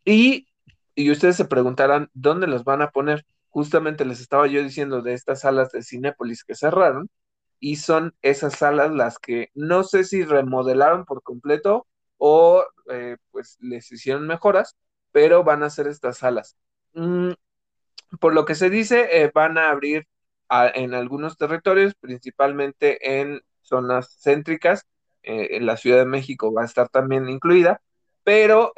Y, y ustedes se preguntarán, ¿dónde los van a poner? Justamente les estaba yo diciendo de estas salas de Cinépolis que cerraron, y son esas salas las que no sé si remodelaron por completo o eh, pues les hicieron mejoras, pero van a hacer estas salas. Mm, por lo que se dice, eh, van a abrir en algunos territorios, principalmente en zonas céntricas, eh, en la Ciudad de México va a estar también incluida, pero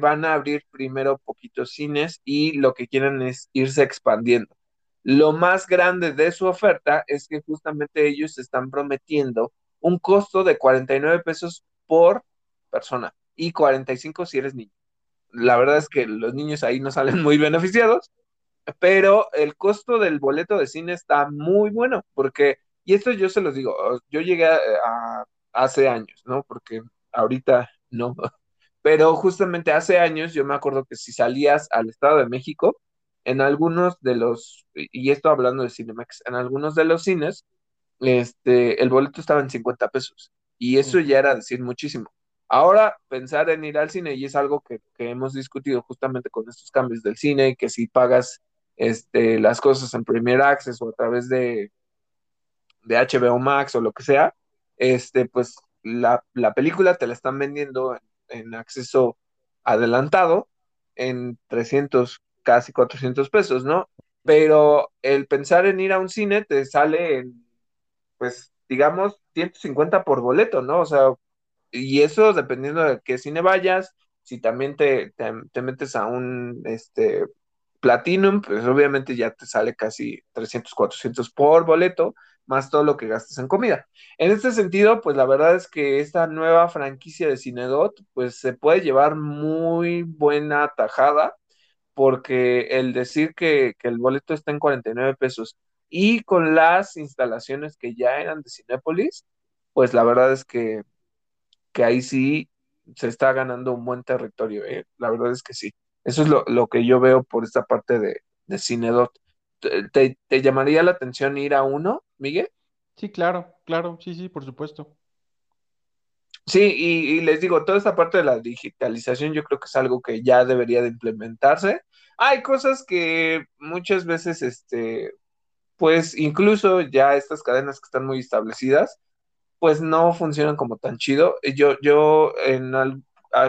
van a abrir primero poquitos cines y lo que quieren es irse expandiendo. Lo más grande de su oferta es que justamente ellos están prometiendo un costo de 49 pesos por persona y 45 si eres niño. La verdad es que los niños ahí no salen muy beneficiados, pero el costo del boleto de cine está muy bueno, porque, y esto yo se los digo, yo llegué hace años, ¿no? Porque ahorita no, pero justamente hace años yo me acuerdo que si salías al Estado de México, en algunos de los, y esto hablando de Cinemax, en algunos de los cines, este, el boleto estaba en 50 pesos, y eso ya era decir muchísimo. Ahora, pensar en ir al cine, y es algo que, hemos discutido justamente con estos cambios del cine, que si pagas este, las cosas en Premier Access o a través de, de HBO Max o lo que sea, este, pues la, película te la están vendiendo en, acceso adelantado en 300, casi 400 pesos, ¿no? Pero el pensar en ir a un cine te sale en, pues, digamos, 150 por boleto, ¿no? O sea, y eso dependiendo de qué cine vayas, si también te, te, metes a un este, Platinum, pues obviamente ya te sale casi 300, 400 por boleto, más todo lo que gastes en comida. En este sentido, pues la verdad es que esta nueva franquicia de Cinedot, pues se puede llevar muy buena tajada, porque el decir que, que el boleto está en 49 pesos y con las instalaciones que ya eran de Cinépolis, pues la verdad es que que ahí sí se está ganando un buen territorio, ¿eh? la verdad es que sí. Eso es lo, que yo veo por esta parte de, de Cinedot. ¿Te, llamaría la atención ir a uno, Miguel? Sí, claro, claro, sí, sí, por supuesto. Sí, y, les digo, toda esta parte de la digitalización yo creo que es algo que ya debería de implementarse. Hay cosas que muchas veces, este, pues incluso ya estas cadenas que están muy establecidas, pues no funcionan como tan chido. Yo, yo en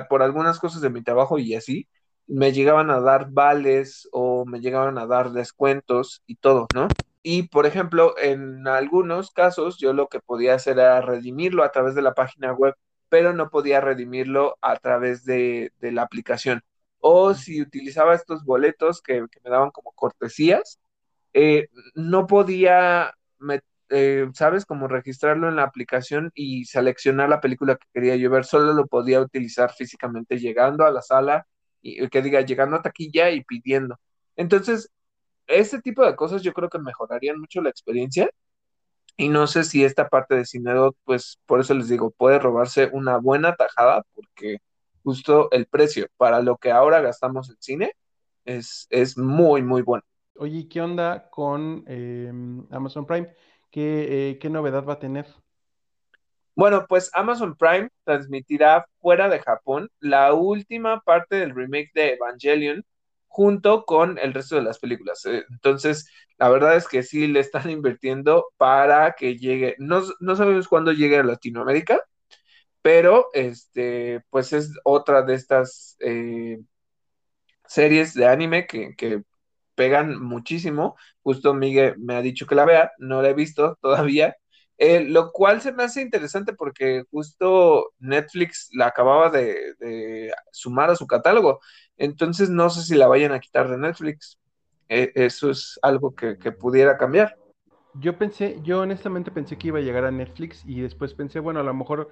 por algunas cosas de mi trabajo y así, me llegaban a dar vales o me llegaban a dar descuentos y todo, ¿no? Y por ejemplo, en algunos casos yo lo que podía hacer era redimirlo a través de la página web, pero no podía redimirlo a través de, la aplicación. O si utilizaba estos boletos que, me daban como cortesías, eh, no podía, eh, ¿sabes? Como registrarlo en la aplicación y seleccionar la película que quería yo ver, solo lo podía utilizar físicamente llegando a la sala y que diga llegando a taquilla y pidiendo. Entonces, ese tipo de cosas yo creo que mejorarían mucho la experiencia. Y no sé si esta parte de Cinedot, pues por eso les digo, puede robarse una buena tajada, porque justo el precio para lo que ahora gastamos en cine es, es muy, muy bueno. Oye, ¿qué onda con em, Amazon Prime? ¿Qué, eh, ¿Qué novedad va a tener? Bueno, pues Amazon Prime transmitirá fuera de Japón la última parte del remake de Evangelion junto con el resto de las películas. Eh, entonces, la verdad es que sí le están invirtiendo para que llegue, no, sabemos cuándo llegue a Latinoamérica, pero este, pues es otra de estas eh, series de anime que, que pegan muchísimo. Justo Miguel me ha dicho que la vea, no la he visto todavía, eh, lo cual se me hace interesante porque justo Netflix la acababa de, sumar a su catálogo. Entonces no sé si la vayan a quitar de Netflix. E, eso es algo que, pudiera cambiar. Yo pensé, yo honestamente pensé que iba a llegar a Netflix y después pensé, bueno, a lo mejor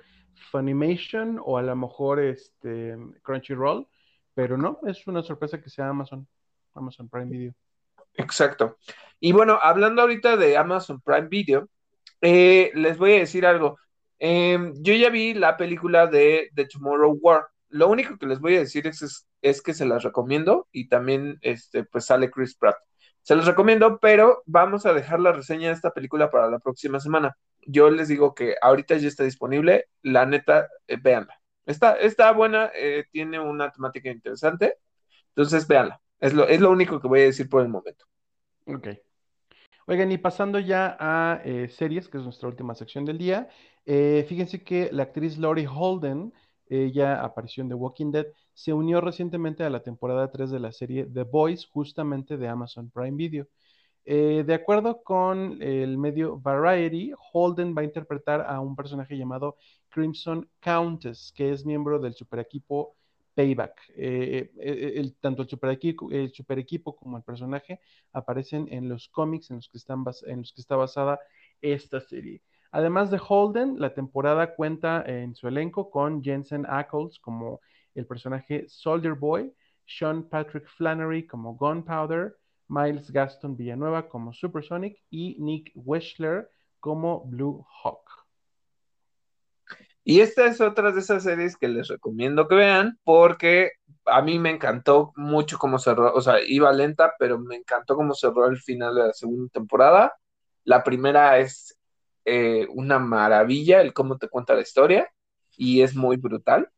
Funimation o a lo mejor este Crunchyroll, pero no, es una sorpresa que sea Amazon, Amazon Prime Video. Exacto. Y bueno, hablando ahorita de Amazon Prime Video, eh, les voy a decir algo. Em, yo ya vi la película de The Tomorrow War. Lo único que les voy a decir es, es, que se las recomiendo y también este, pues sale Chris Pratt. Se los recomiendo, pero vamos a dejar la reseña de esta película para la próxima semana. Yo les digo que ahorita ya está disponible. La neta, eh, véanla. Está, está buena, eh, tiene una temática interesante. Entonces, véanla. Es lo, es lo único que voy a decir por el momento. Ok. Oigan, y pasando ya a eh, series, que es nuestra última sección del día, eh, fíjense que la actriz Laurie Holden, ella apareció en The Walking Dead, se unió recientemente a la temporada 3 de la serie The Boys, justamente de Amazon Prime Video. Eh, de acuerdo con el medio Variety, Holden va a interpretar a un personaje llamado Crimson Countess, que es miembro del super equipo Payback. Eh, eh, el, tanto el super, equipo, como el personaje aparecen en los cómics en los, que están en los que está basada esta serie. Además de Holden, la temporada cuenta en su elenco con Jensen Ackles como el personaje Soldier Boy, Sean Patrick Flannery como Gunpowder, Miles Gaston Villanueva como Supersonic y Nick Weschler como Blue Hawk. Y esta es otra de esas series que les recomiendo que vean porque a mí me encantó mucho cómo cerró, o sea, iba lenta, pero me encantó cómo cerró el final de la segunda temporada. La primera es eh, una maravilla el cómo te cuenta la historia y es muy brutal.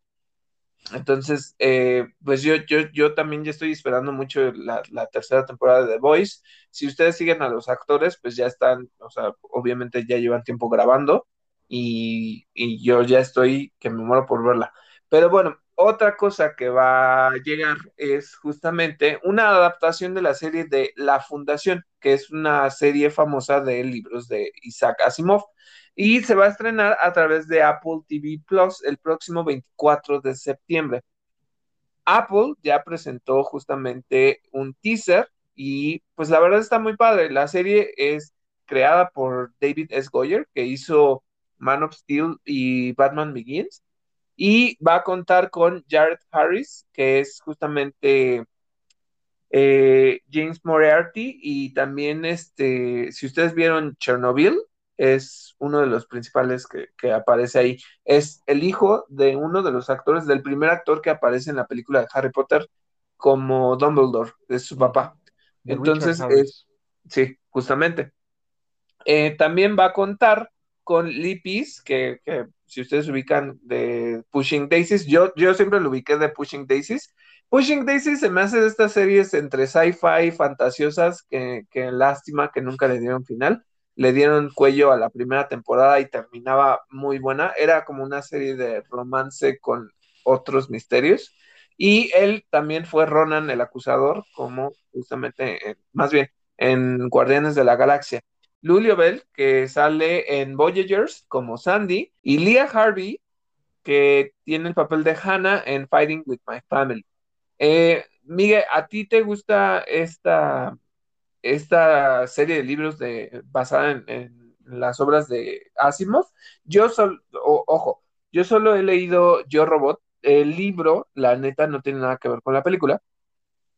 Entonces, eh, pues yo, yo, yo también ya estoy esperando mucho la, la, tercera temporada de The Voice. Si ustedes siguen a los actores, pues ya están, o sea, obviamente ya llevan tiempo grabando y, yo ya estoy que me muero por verla. Pero bueno, otra cosa que va a llegar es justamente una adaptación de la serie de La Fundación, que es una serie famosa de libros de Isaac Asimov. Y se va a estrenar a través de Apple TV Plus el próximo 24 de septiembre. Apple ya presentó justamente un teaser y pues la verdad está muy padre. La serie es creada por David S. Goyer, que hizo Man of Steel y Batman Begins. Y va a contar con Jared Harris, que es justamente eh, James Moriarty. Y también, este, si ustedes vieron Chernobyl, es uno de los principales que, aparece ahí. Es el hijo de uno de los actores, del primer actor que aparece en la película de Harry Potter como Dumbledore, es su papá. Entonces, es, sí, justamente. Eh, también va a contar con Lipis, que, que, si ustedes ubican de Pushing Daisies, yo, yo siempre lo ubiqué de Pushing Daisies. Pushing Daisies se me hace de estas series entre sci-fi fantasiosas que, que lástima que nunca le dieron final. Le dieron cuello a la primera temporada y terminaba muy buena. Era como una serie de romance con otros misterios. Y él también fue Ronan el acusador, como justamente, más bien, en Guardianes de la Galaxia. Lulio Bell, que sale en Voyagers como Sandy, y Leah Harvey, que tiene el papel de Hannah en Fighting with My Family. Eh, Miguel, ¿a ti te gusta esta, esta serie de libros de, basada en, las obras de Asimov? Yo solo, ojo, yo solo he leído Yo Robot. El libro, la neta, no tiene nada que ver con la película,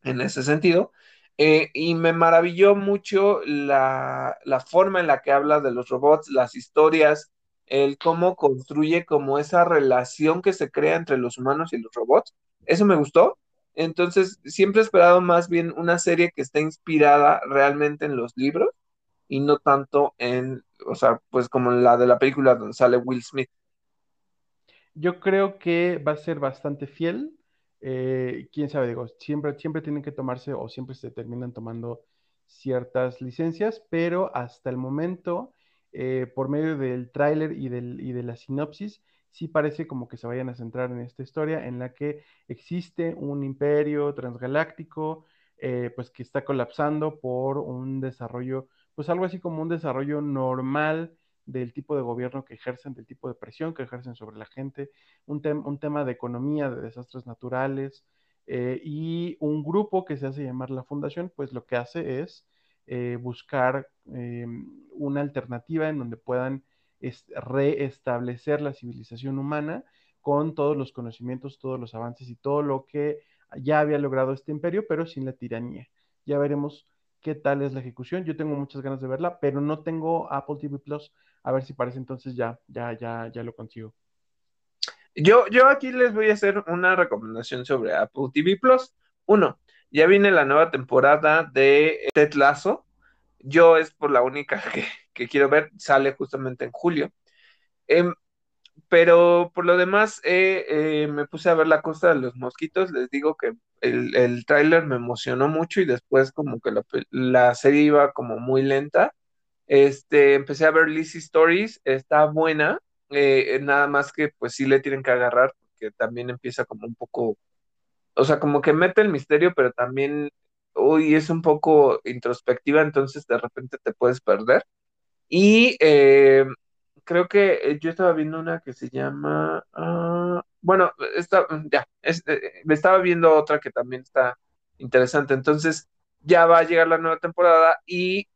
en ese sentido. Eh, y me maravilló mucho la, la, forma en la que habla de los robots, las historias, el cómo construye como esa relación que se crea entre los humanos y los robots. Eso me gustó. Entonces, siempre he esperado más bien una serie que esté inspirada realmente en los libros y no tanto en, o sea, pues como la de la película donde sale Will Smith. Yo creo que va a ser bastante fiel. Eh, quién sabe, digo, siempre, siempre tienen que tomarse o siempre se terminan tomando ciertas licencias, pero hasta el momento, eh, por medio del tráiler y, y de la sinopsis, sí parece como que se vayan a centrar en esta historia en la que existe un imperio transgaláctico, eh, pues que está colapsando por un desarrollo, pues algo así como un desarrollo normal del tipo de gobierno que ejercen, del tipo de presión que ejercen sobre la gente, un, un tema de economía, de desastres naturales, eh, y un grupo que se hace llamar la Fundación, pues lo que hace es eh, buscar una alternativa en donde puedan es reestablecer la civilización humana con todos los conocimientos, todos los avances y todo lo que ya había logrado este imperio, pero sin la tiranía. Ya veremos qué tal es la ejecución. Yo tengo muchas ganas de verla, pero no tengo Apple TV Plus. A ver si parece entonces ya, ya, ya, ya lo consigo. Yo, yo aquí les voy a hacer una recomendación sobre Apple TV Plus. Uno, ya viene la nueva temporada de Ted Lasso. Yo es por la única que, que quiero ver, sale justamente en julio. Em, pero por lo demás, eh, eh, me puse a ver La Costa de los Mosquitos. Les digo que el, el tráiler me emocionó mucho y después como que la, serie iba como muy lenta. Este, empecé a ver Lizzie Stories, está buena, eh, nada más que pues sí le tienen que agarrar porque también empieza como un poco, o sea, como que mete el misterio, pero también, uy, es un poco introspectiva, entonces de repente te puedes perder. Y eh, creo que eh, yo estaba viendo una que se llama, ah, bueno, está, ya, eh, me estaba viendo otra que también está interesante. Entonces, ya va a llegar la nueva temporada y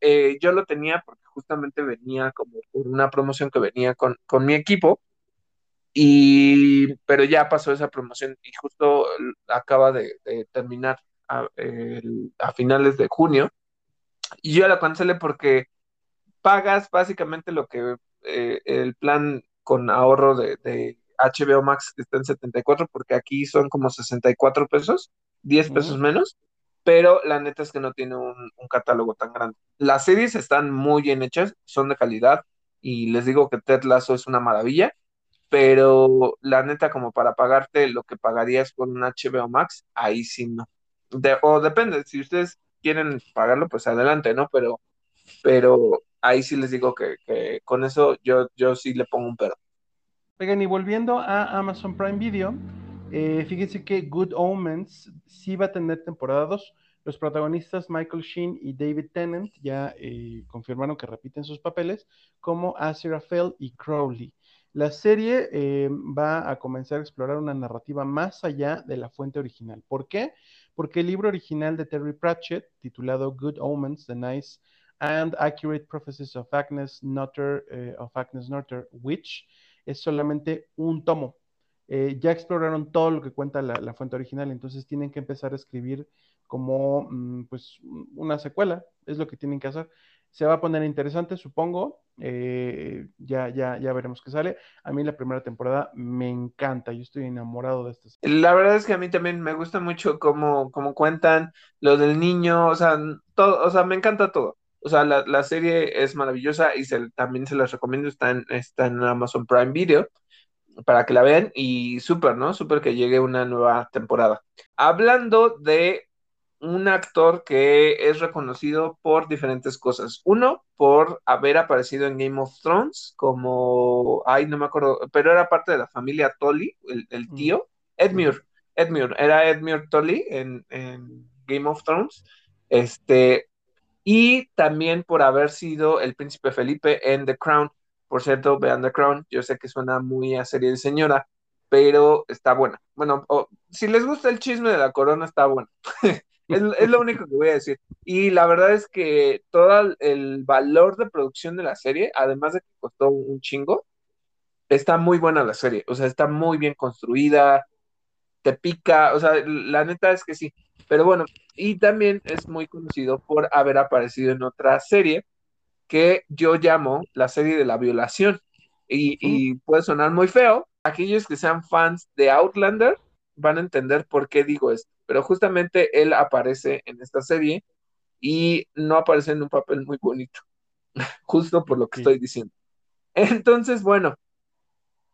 yo lo tenía porque justamente venía como por una promoción que venía con, con mi equipo. Y, pero ya pasó esa promoción y justo acaba de, terminar a, a, finales de junio. Y yo la cancelé porque pagas básicamente lo que eh, el plan con ahorro de, HBO Max que está en 74, porque aquí son como 64 pesos, 10 pesos menos, pero la neta es que no tiene un, catálogo tan grande. Las series están muy bien hechas, son de calidad, y les digo que Ted Lasso es una maravilla, pero la neta como para pagarte lo que pagarías con un HBO Max, ahí sí no. o depende, si ustedes quieren pagarlo, pues adelante, ¿no? Pero, pero ahí sí les digo que, con eso yo, yo sí le pongo un pedo. Oigan, y volviendo a Amazon Prime Video, eh, fíjense que Good Omens sí va a tener temporada 2. Los protagonistas Michael Sheen y David Tennant ya eh, confirmaron que repiten sus papeles como Aziraphale y Crowley. La serie eh, va a comenzar a explorar una narrativa más allá de la fuente original. ¿Por qué? Porque el libro original de Terry Pratchett, titulado Good Omens, The Nice and Accurate Prophecies of Agnes Nutter, eh, of Agnes Nutter Witch, es solamente un tomo. Eh, ya exploraron todo lo que cuenta la, fuente original, entonces tienen que empezar a escribir como mm, pues una secuela, es lo que tienen que hacer. Se va a poner interesante, supongo. Eh, ya, ya, ya veremos qué sale. A mí la primera temporada me encanta, yo estoy enamorado de esta La verdad es que a mí también me gusta mucho cómo, cómo cuentan lo del niño, o sea, todo, o sea, me encanta todo. O sea, la, serie es maravillosa y también se las recomiendo, está en, está en Amazon Prime Video para que la vean y súper, ¿no? Súper que llegue una nueva temporada. Hablando de un actor que es reconocido por diferentes cosas. Uno, por haber aparecido en Game of Thrones como, ay, no me acuerdo, pero era parte de la familia Tully, el, el mm. tío, Edmure. Edmure, era Edmure Tully en, en Game of Thrones. Este, y también por haber sido el príncipe Felipe en The Crown. Por cierto, vean The Crown, yo sé que suena muy a serie de señora, pero está buena. Bueno, si les gusta el chisme de la corona, está bueno. es, lo único que voy a decir. Y la verdad es que todo el valor de producción de la serie, además de que costó un chingo, está muy buena la serie. O sea, está muy bien construida, te pica, o sea, la neta es que sí. Pero bueno, y también es muy conocido por haber aparecido en otra serie que yo llamo la serie de la violación. Y, puede sonar muy feo. Aquellos que sean fans de Outlander van a entender por qué digo esto. Pero justamente él aparece en esta serie y no aparece en un papel muy bonito. Justo por lo que estoy diciendo. Entonces, bueno,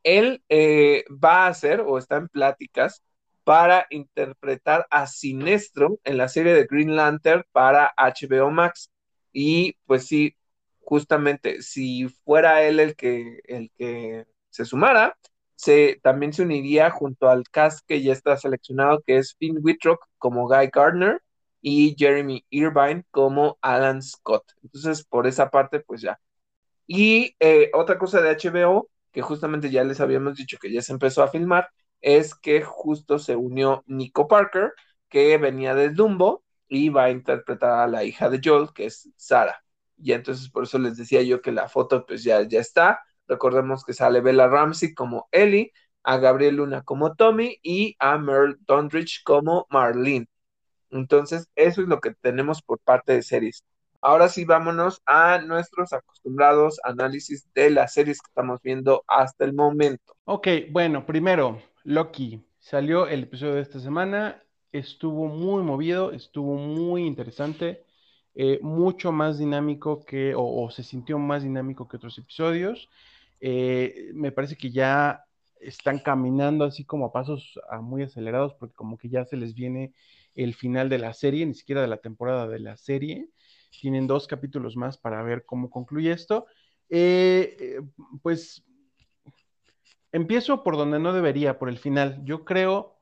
él eh, va a hacer o está en pláticas para interpretar a Sinestro en la serie de Green Lantern para HBO Max. Y pues sí, justamente si fuera él el que, el que se sumara, se, también se uniría junto al cast que ya está seleccionado, que es Finn Wittrock como Guy Gardner y Jeremy Irvine como Alan Scott. Entonces, por esa parte, pues ya. Y eh, otra cosa de HBO, que justamente ya les habíamos dicho que ya se empezó a filmar, es que justo se unió Nico Parker, que venía de Dumbo y va a interpretar a la hija de Joel, que es Sara. Y entonces por eso les decía yo que la foto pues ya, ya está. Recordemos que sale Bella Ramsey como Ellie, a Gabriel Luna como Tommy y a Merle Dondrich como Marlene. Entonces, eso es lo que tenemos por parte de series. Ahora sí, vámonos a nuestros acostumbrados análisis de las series que estamos viendo hasta el momento. Ok, bueno, primero, Loki. Salió el episodio de esta semana, estuvo muy movido, estuvo muy interesante, eh, mucho más dinámico que, o, se sintió más dinámico que otros episodios. Eh, me parece que ya están caminando así como a pasos muy acelerados porque como que ya se les viene el final de la serie, ni siquiera de la temporada de la serie. Tienen dos capítulos más para ver cómo concluye esto. Eh, pues empiezo por donde no debería, por el final. Yo creo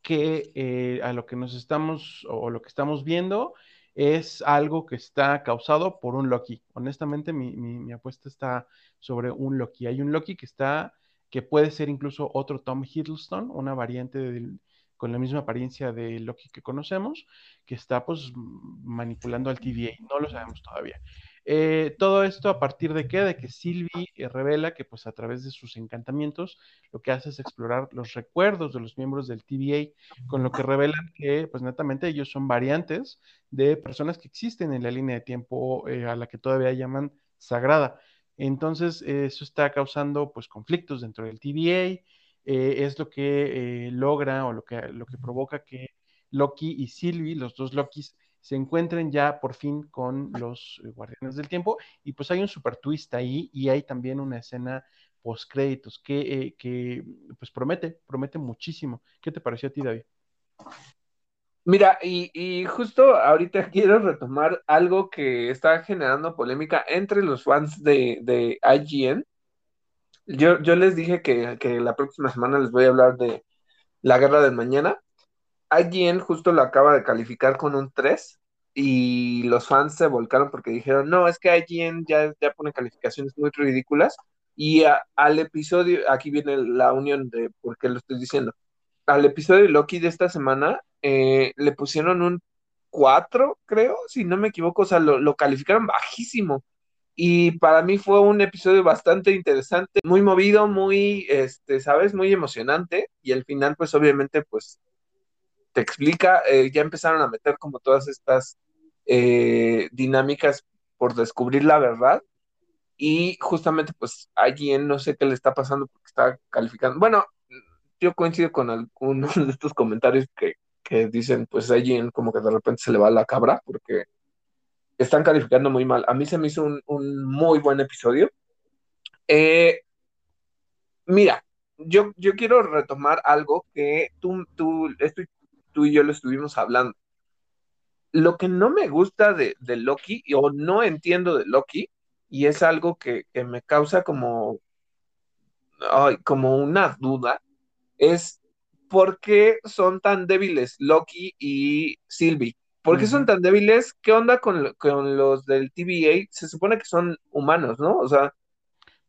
que a lo que nos estamos o lo que estamos viendo es algo que está causado por un Loki. Honestamente, mi, apuesta está sobre un Loki. Hay un Loki que está, que puede ser incluso otro Tom Hiddleston, una variante con la misma apariencia de Loki que conocemos, que está pues manipulando al TVA. No lo sabemos todavía. Eh, todo esto a partir de qué? De que Sylvie eh, revela que pues a través de sus encantamientos lo que hace es explorar los recuerdos de los miembros del TVA, con lo que revelan que pues netamente ellos son variantes de personas que existen en la línea de tiempo eh, a la que todavía llaman sagrada. Entonces eso está causando pues conflictos dentro del TVA, es lo que logra o lo que, lo que provoca que Loki y Sylvie, los dos Lokis, se encuentren ya por fin con los eh, Guardianes del Tiempo y pues hay un super twist ahí y hay también una escena post créditos que, eh, que pues promete, promete muchísimo. ¿Qué te pareció a ti, David? Mira, y, justo ahorita quiero retomar algo que está generando polémica entre los fans de, de IGN. Yo, yo les dije que, que la próxima semana les voy a hablar de la guerra del mañana IGN justo lo acaba de calificar con un 3 y los fans se volcaron porque dijeron, no, es que IGN ya, ya pone calificaciones muy ridículas y al episodio, aquí viene la unión de por qué lo estoy diciendo, al episodio de Loki de esta semana eh, le pusieron un 4, creo, si no me equivoco, o sea, lo, lo calificaron bajísimo. Y para mí fue un episodio bastante interesante, muy movido, muy, este, sabes, muy emocionante. Y al final, pues obviamente, pues te explica, eh, ya empezaron a meter como todas estas eh, dinámicas por descubrir la verdad y justamente pues alguien no sé qué le está pasando porque está calificando. Bueno, yo coincido con algunos de estos comentarios que, dicen pues alguien como que de repente se le va la cabra porque están calificando muy mal. A mí se me hizo un, muy buen episodio. Eh, mira, yo, yo quiero retomar algo que tú, tú estoy tú y yo lo estuvimos hablando. Lo que no me gusta de, Loki, o no entiendo de Loki, y es algo que, me causa como, como una duda, es ¿por qué son tan débiles Loki y Sylvie? ¿Por qué son tan débiles? ¿Qué onda con, con los del TVA? Se supone que son humanos, ¿no? O sea,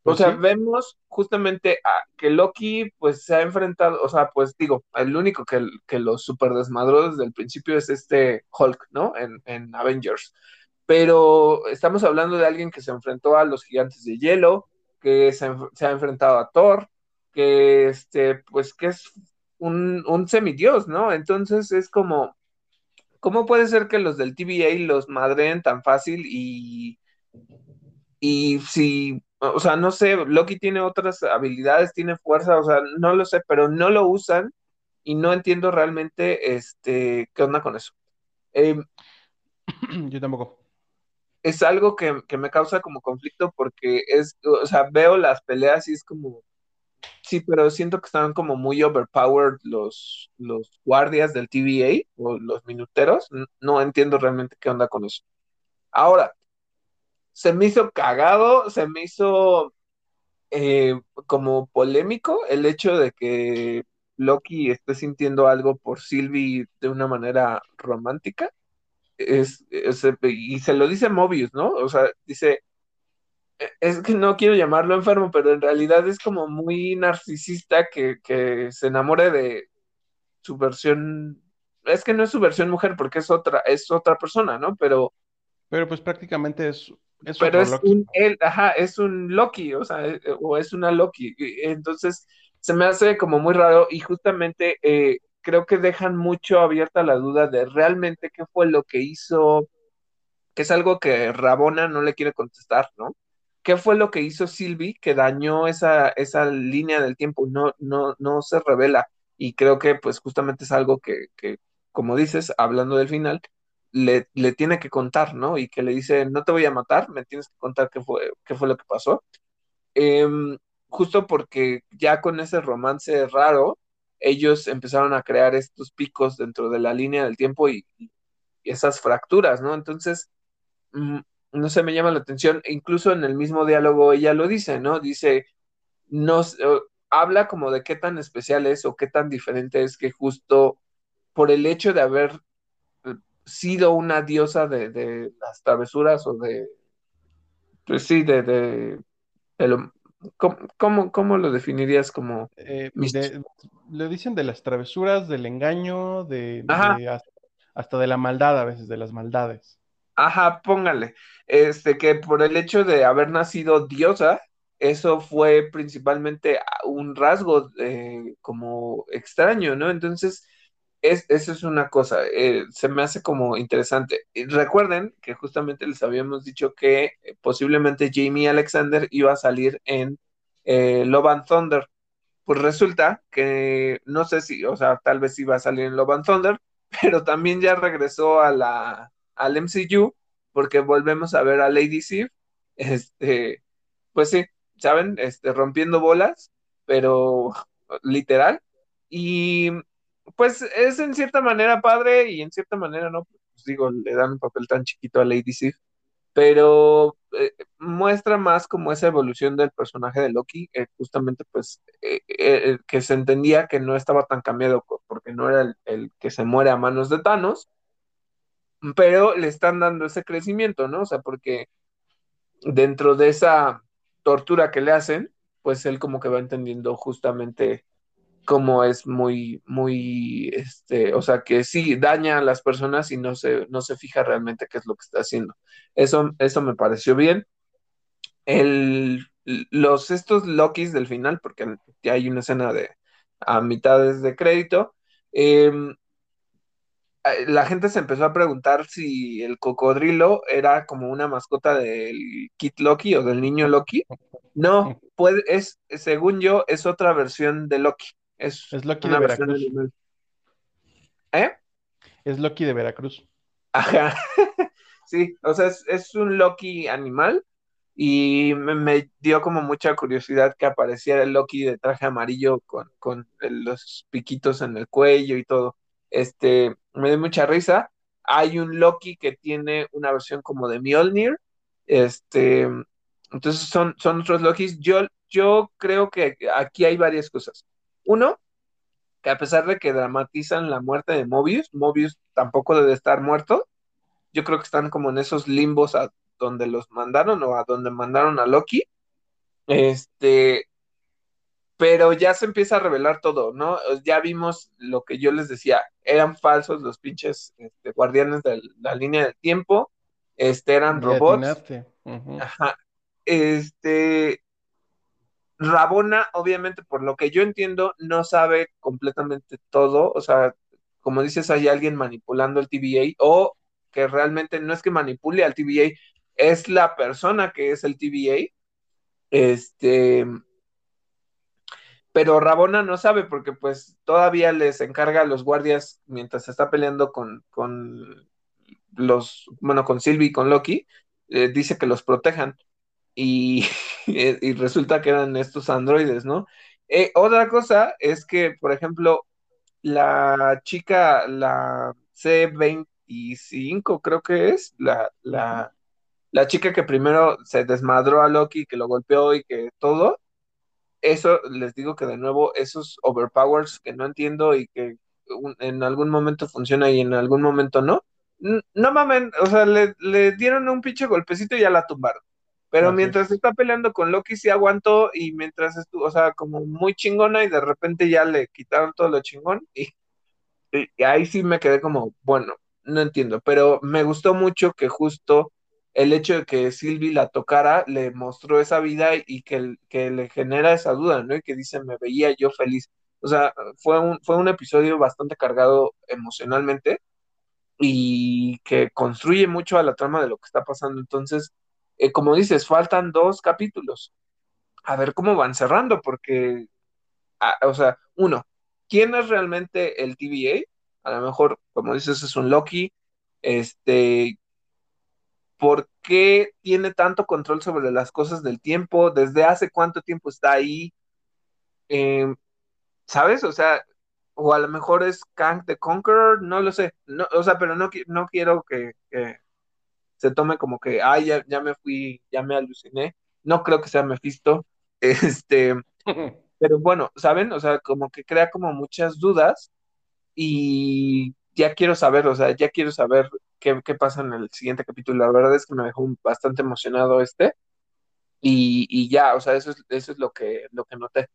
o Pues sea, sí. vemos justamente a que Loki pues se ha enfrentado, o sea, pues digo, el único que, que los super desmadró desde el principio es este Hulk, ¿no? En, en Avengers. Pero estamos hablando de alguien que se enfrentó a los gigantes de hielo, que se ha enfrentado a Thor, que este, pues que es un, un semidios, ¿no? Entonces es como, ¿cómo puede ser que los del TVA los madreen tan fácil y y si, o sea, no sé, Loki tiene otras habilidades, tiene fuerza, o sea, no lo sé, pero no lo usan y no entiendo realmente este, qué onda con eso. Eh, Yo tampoco. es algo que, que me causa como conflicto porque es, o sea, veo las peleas y es como, sí, pero siento que están como muy overpowered los, los guardias del TVA o los minuteros, no entiendo realmente qué onda con eso. Ahora, se me hizo cagado, se me hizo eh, como polémico el hecho de que Loki esté sintiendo algo por Sylvie de una manera romántica. Es, es- y se lo dice Mobius, ¿no? O sea, dice, es que no quiero llamarlo enfermo, pero en realidad es como muy narcisista que, que se enamore de su versión. Es que no es su versión mujer porque es otra, es otra persona, ¿no? Pero Pero pues prácticamente es, es pero es Loki. un él, ajá, es un Loki, o sea, eh, o es una Loki. Entonces, se me hace como muy raro y justamente eh, creo que dejan mucho abierta la duda de realmente qué fue lo que hizo, que es algo que Rabona no le quiere contestar, ¿no? ¿Qué fue lo que hizo Sylvie que dañó esa, esa línea del tiempo? No, no, no se revela. Y creo que pues justamente es algo que, que como dices, hablando del final, le, le tiene que contar, ¿no? Y que le dice, no te voy a matar, me tienes que contar qué fue, qué fue lo que pasó. Em, justo porque ya con ese romance raro, ellos empezaron a crear estos picos dentro de la línea del tiempo y, y esas fracturas, ¿no? Entonces, mm, no sé, me llama la atención, e incluso en el mismo diálogo ella lo dice, ¿no? Dice, no, eh, habla como de qué tan especial es o qué tan diferente es que justo por el hecho de haber eh, sido una diosa de, de las travesuras o de, pues sí, de, de, de lo- ¿cómo, cómo, cómo lo definirías como Eh, le dicen de las travesuras, del engaño, de, hasta, hasta de la maldad a veces, de las maldades. Ajá, póngale. Este, que por el hecho de haber nacido diosa, eso fue principalmente un rasgo eh, como extraño, ¿no? Entonces, es, eso es una cosa, eh, se me hace como interesante. Y recuerden que justamente les habíamos dicho que eh, posiblemente Jamie Alexander iba a salir en eh, Love and Thunder. Pues resulta que no sé si, o sea, tal vez iba a salir en Love and Thunder, pero también ya regresó a la, al MCU porque volvemos a ver a Lady Sif, este, pues sí, ¿saben? Este, rompiendo bolas, pero literal. Y pues es en cierta manera padre y en cierta manera no, pues digo, le dan un papel tan chiquito a Lady Sif, pero eh, muestra más como esa evolución del personaje de Loki, eh, justamente pues eh, que se entendía que no estaba tan cambiado porque no era el, el que se muere a manos de Thanos, pero le están dando ese crecimiento, ¿no? O sea, porque dentro de esa tortura que le hacen, pues él como que va entendiendo justamente cómo es muy, muy, este, o sea, que sí daña a las personas y no se, no se fija realmente qué es lo que está haciendo. Eso, eso me pareció bien. El, los, estos Lokis del final, porque hay una escena de a mitades de crédito, eh, la gente se empezó a preguntar si el cocodrilo era como una mascota del Kid Loki o del niño Loki. No, puede, es, según yo, es otra versión de Loki. Es Es Loki de Veracruz. ¿Eh? Es Loki de Veracruz. Ajá. Sí, o sea, es, es un Loki animal y me, me dio como mucha curiosidad que apareciera el Loki de traje amarillo con, con los piquitos en el cuello y todo. Este, me dio mucha risa. Hay un Loki que tiene una versión como de Mjolnir. Este, entonces son, son otros Lokis. Yo, yo creo que aquí hay varias cosas. Uno, que a pesar de que dramatizan la muerte de Mobius, Mobius tampoco debe estar muerto. Yo creo que están como en esos limbos a donde los mandaron o a donde mandaron a Loki. Este, pero ya se empieza a revelar todo, ¿no? Ya vimos lo que yo les decía, eran falsos los pinches este, guardianes de la línea del tiempo, este, eran robots. Ajá. Este, Rabona, obviamente, por lo que yo entiendo, no sabe completamente todo. O sea, como dices, hay alguien manipulando el TVA o que realmente no es que manipule al TVA, es la persona que es el TVA. Este, pero Rabona no sabe porque pues todavía les encarga a los guardias mientras está peleando con, con los, bueno, con Sylvie y con Loki, eh, dice que los protejan. Y, y, resulta que eran estos androides, ¿no? Eh, otra cosa es que, por ejemplo, la chica, la C25 creo que es, la, la, la chica que primero se desmadró a Loki, que lo golpeó y que todo, eso les digo que de nuevo, esos overpowers que no entiendo y que en algún momento funciona y en algún momento no, no mamen, o sea, le, le dieron un pinche golpecito y ya la tumbaron. Pero mientras está peleando con Loki sí aguantó y mientras estuvo, o sea, como muy chingona y de repente ya le quitaron todo lo chingón y, y, ahí sí me quedé como, bueno, no entiendo, pero me gustó mucho que justo el hecho de que Sylvie la tocara le mostró esa vida y que, que le genera esa duda, ¿no? Y que dice, me veía yo feliz. O sea, fue un, fue un episodio bastante cargado emocionalmente y que construye mucho a la trama de lo que está pasando. Entonces, eh, como dices, faltan dos capítulos. A ver cómo van cerrando, porque, o sea, uno, ¿quién es realmente el TVA? A lo mejor, como dices, es un Loki. Este, ¿por qué tiene tanto control sobre las cosas del tiempo? ¿Desde hace cuánto tiempo está ahí? Em, ¿Sabes? O sea, o a lo mejor es Kang the Conqueror, no lo sé. No, o sea, pero no, no quiero que, se tome como que, ay, ya, ya, me fui, ya me aluciné. No creo que sea Mephisto. Este, pero bueno, ¿saben? O sea, como que crea como muchas dudas y ya quiero saber, o sea, ya quiero saber qué, qué, pasa en el siguiente capítulo. La verdad es que me dejó bastante emocionado este. Y, y ya, o sea, eso es, eso es lo que, lo que noté.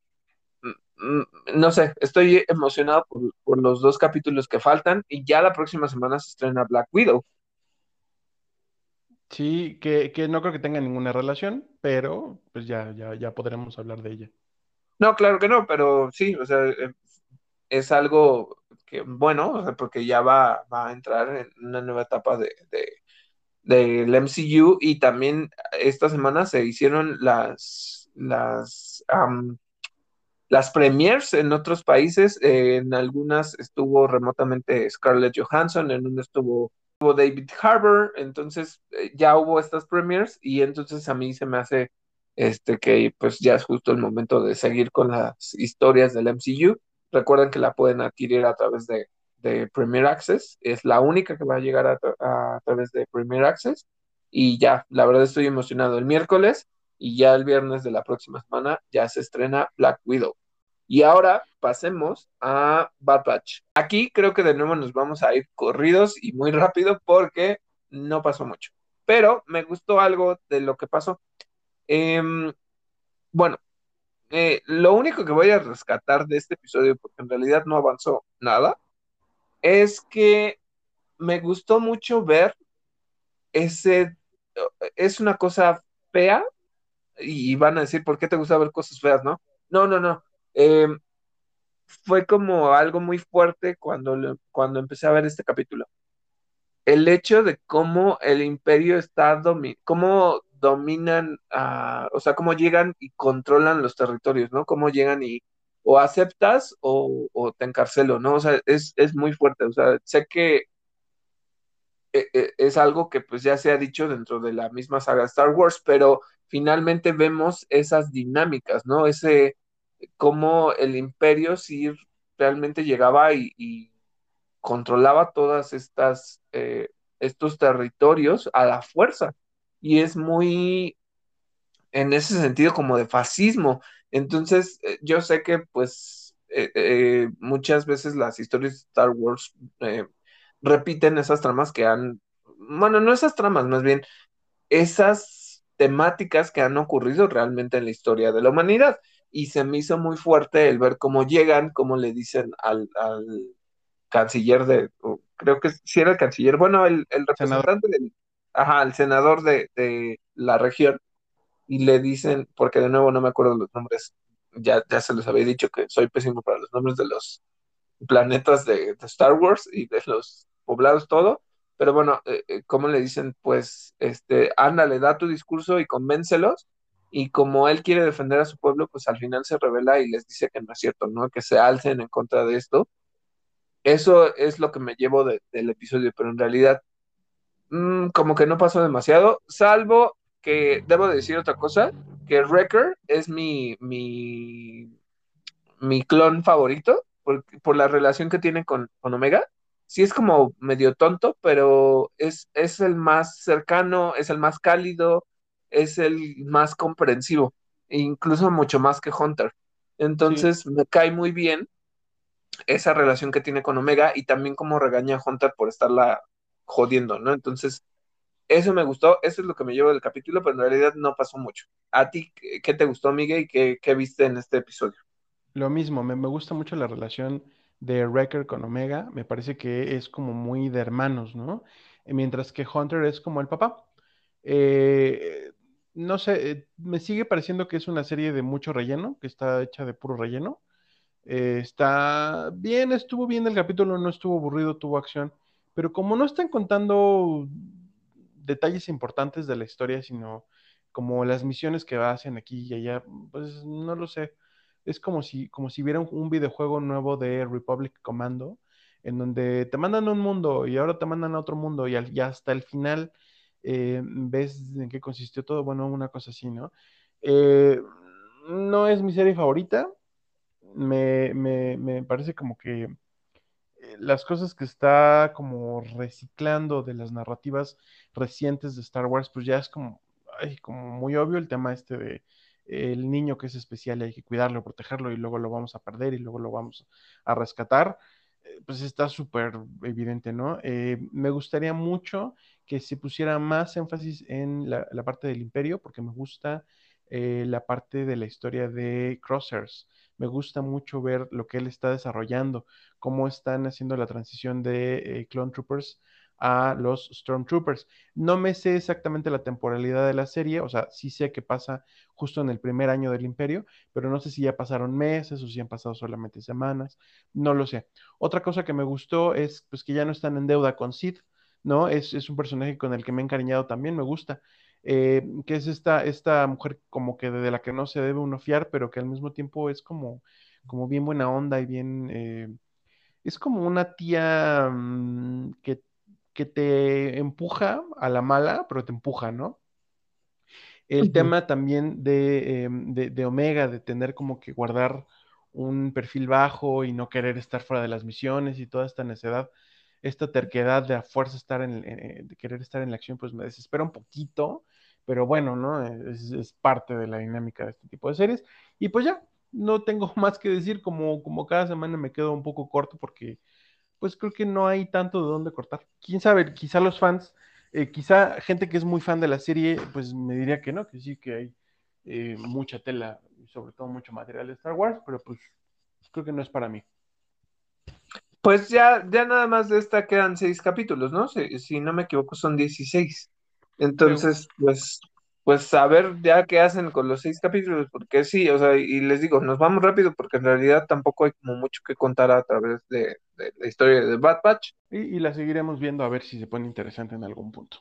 Mm, mm, no sé, estoy emocionado por, por, los dos capítulos que faltan y ya la próxima semana se estrena Black Widow. Sí, que, que no creo que tenga ninguna relación, pero pues ya, ya, ya podremos hablar de ella. No, claro que no, pero sí, o sea, eh, es algo que, bueno, o sea, porque ya va, va a entrar en una nueva etapa de, de, del MCU y también esta semana se hicieron las, las, las premiers en otros países, en algunas estuvo remotamente Scarlett Johansson, en una estuvo David Harbour, entonces eh, ya hubo estas premiers y entonces a mí se me hace este que pues ya es justo el momento de seguir con las historias del MCU. Recuerden que la pueden adquirir a través de, de Premier Access, es la única que va a llegar a, a, través de Premier Access y ya, la verdad estoy emocionado. El miércoles y ya el viernes de la próxima semana ya se estrena Black Widow. Y ahora pasemos a Bad Batch. Aquí creo que de nuevo nos vamos a ir corridos y muy rápido porque no pasó mucho. Pero me gustó algo de lo que pasó. Em, bueno, eh, lo único que voy a rescatar de este episodio, porque en realidad no avanzó nada, es que me gustó mucho ver ese, es una cosa fea, y van a decir, ¿por qué te gusta ver cosas feas, no? No, no, no. Eh, fue como algo muy fuerte cuando, cuando empecé a ver este capítulo. El hecho de cómo el imperio está, domi cómo dominan, o sea, cómo llegan y controlan los territorios, ¿no? Cómo llegan y o aceptas o, o te encarcelo, ¿no? O sea, es, es, muy fuerte, o sea, sé que e, e, es algo que pues ya se ha dicho dentro de la misma saga Star Wars, pero finalmente vemos esas dinámicas, ¿no? Ese, cómo el imperio sí realmente llegaba y, controlaba todas estas eh, estos territorios a la fuerza y es muy en ese sentido como de fascismo entonces eh, yo sé que pues eh, muchas veces las historias de Star Wars repiten esas tramas que han, bueno, no esas tramas, más bien esas temáticas que han ocurrido realmente en la historia de la humanidad. Y se me hizo muy fuerte el ver cómo llegan, cómo le dicen al, al canciller de, creo que sí era el canciller, bueno, el, el representante del, ajá, el senador de, de la región, y le dicen, porque de nuevo no me acuerdo los nombres, ya, ya se los había dicho que soy pésimo para los nombres de los planetas de, de Star Wars y de los poblados, todo, pero bueno, eh, eh, ¿cómo le dicen? Pues, este, ándale, da tu discurso y convéncelos, y como él quiere defender a su pueblo, pues al final se revela y les dice que no es cierto, ¿no? Que se alcen en contra de esto. Eso es lo que me llevo de, del episodio, pero en realidad, mmm, como que no pasó demasiado, salvo que debo decir otra cosa, que Wrecker es mi, mi, mi clon favorito por, por la relación que tiene con, con, Omega. Sí es como medio tonto, pero es, es el más cercano, es el más cálido, es el más comprensivo, incluso mucho más que Hunter. Entonces sí. me cae muy bien esa relación que tiene con Omega y también como regaña a Hunter por estarla jodiendo, ¿no? Entonces, eso me gustó, eso es lo que me llevo del capítulo, pero en realidad no pasó mucho. ¿A ti qué te gustó, Miguel, y qué, qué viste en este episodio? Lo mismo, me, me, gusta mucho la relación de Wrecker con Omega, me parece que es como muy de hermanos, ¿no? Mientras que Hunter es como el papá. Eh, no sé, eh, me sigue pareciendo que es una serie de mucho relleno, que está hecha de puro relleno. Eh, está bien, estuvo bien el capítulo, no estuvo aburrido, tuvo acción, pero como no están contando detalles importantes de la historia, sino como las misiones que hacen aquí y allá, pues no lo sé. Es como si, como si un, un videojuego nuevo de Republic Commando, en donde te mandan a un mundo y ahora te mandan a otro mundo y, al, y hasta el final eh, ves en qué consistió todo. Bueno, una cosa así, ¿no? Eh, no es mi serie favorita. Me, me, me parece como que las cosas que está como reciclando de las narrativas recientes de Star Wars, pues ya es como, como muy obvio el tema este de el niño que es especial y hay que cuidarlo, protegerlo y luego lo vamos a perder y luego lo vamos a rescatar, eh, pues está súper evidente, ¿no? Eh, me gustaría mucho que se pusiera más énfasis en la, parte del imperio, porque me gusta eh, la parte de la historia de Crosshairs me gusta mucho ver lo que él está desarrollando, cómo están haciendo la transición de eh, Clone Troopers a los Stormtroopers. No me sé exactamente la temporalidad de la serie, o sea, sí sé que pasa justo en el primer año del imperio, pero no sé si ya pasaron meses o si han pasado solamente semanas, no lo sé. Otra cosa que me gustó es pues que ya no están en deuda con Sid, ¿no? Es, es un personaje con el que me he encariñado también, me gusta. Eh, que es esta, esta mujer como que de la que no se debe uno fiar, pero que al mismo tiempo es como, como bien buena onda y bien... Eh, es como una tía mmm, que, que, te empuja a la mala, pero te empuja, ¿no? El uh -huh. tema también de, eh, de, de, Omega, de tener como que guardar un perfil bajo y no querer estar fuera de las misiones y toda esta necedad, esta terquedad de a fuerza estar en, de querer estar en la acción, pues me desespera un poquito pero bueno, ¿no? Es, es, parte de la dinámica de este tipo de series. Y pues ya, no tengo más que decir, como, como cada semana me quedo un poco corto porque pues creo que no hay tanto de dónde cortar. Quién sabe, quizá los fans, eh, quizá gente que es muy fan de la serie, pues me diría que no, que sí, que hay eh, mucha tela sobre todo mucho material de Star Wars, pero pues creo que no es para mí. Pues ya, ya nada más de esta quedan seis capítulos, ¿no? Si, si no me equivoco, son 16. Entonces, pues, pues a ver ya qué hacen con los seis capítulos, porque sí, o sea, y les digo, nos vamos rápido porque en realidad tampoco hay como mucho que contar a través de, de la historia de Bad Batch. Y, y, la seguiremos viendo a ver si se pone interesante en algún punto.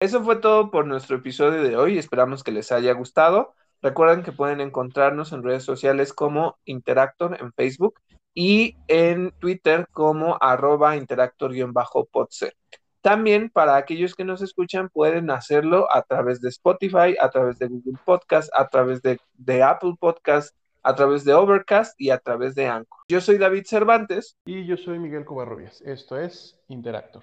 Eso fue todo por nuestro episodio de hoy, esperamos que les haya gustado. Recuerden que pueden encontrarnos en redes sociales como Interactor en Facebook y en Twitter como arroba interactor-podser. También para aquellos que nos escuchan pueden hacerlo a través de Spotify, a través de Google Podcast, a través de, de, Apple Podcast, a través de Overcast y a través de Anchor. Yo soy David Cervantes. Y yo soy Miguel Covarrubias. Esto es Interactor.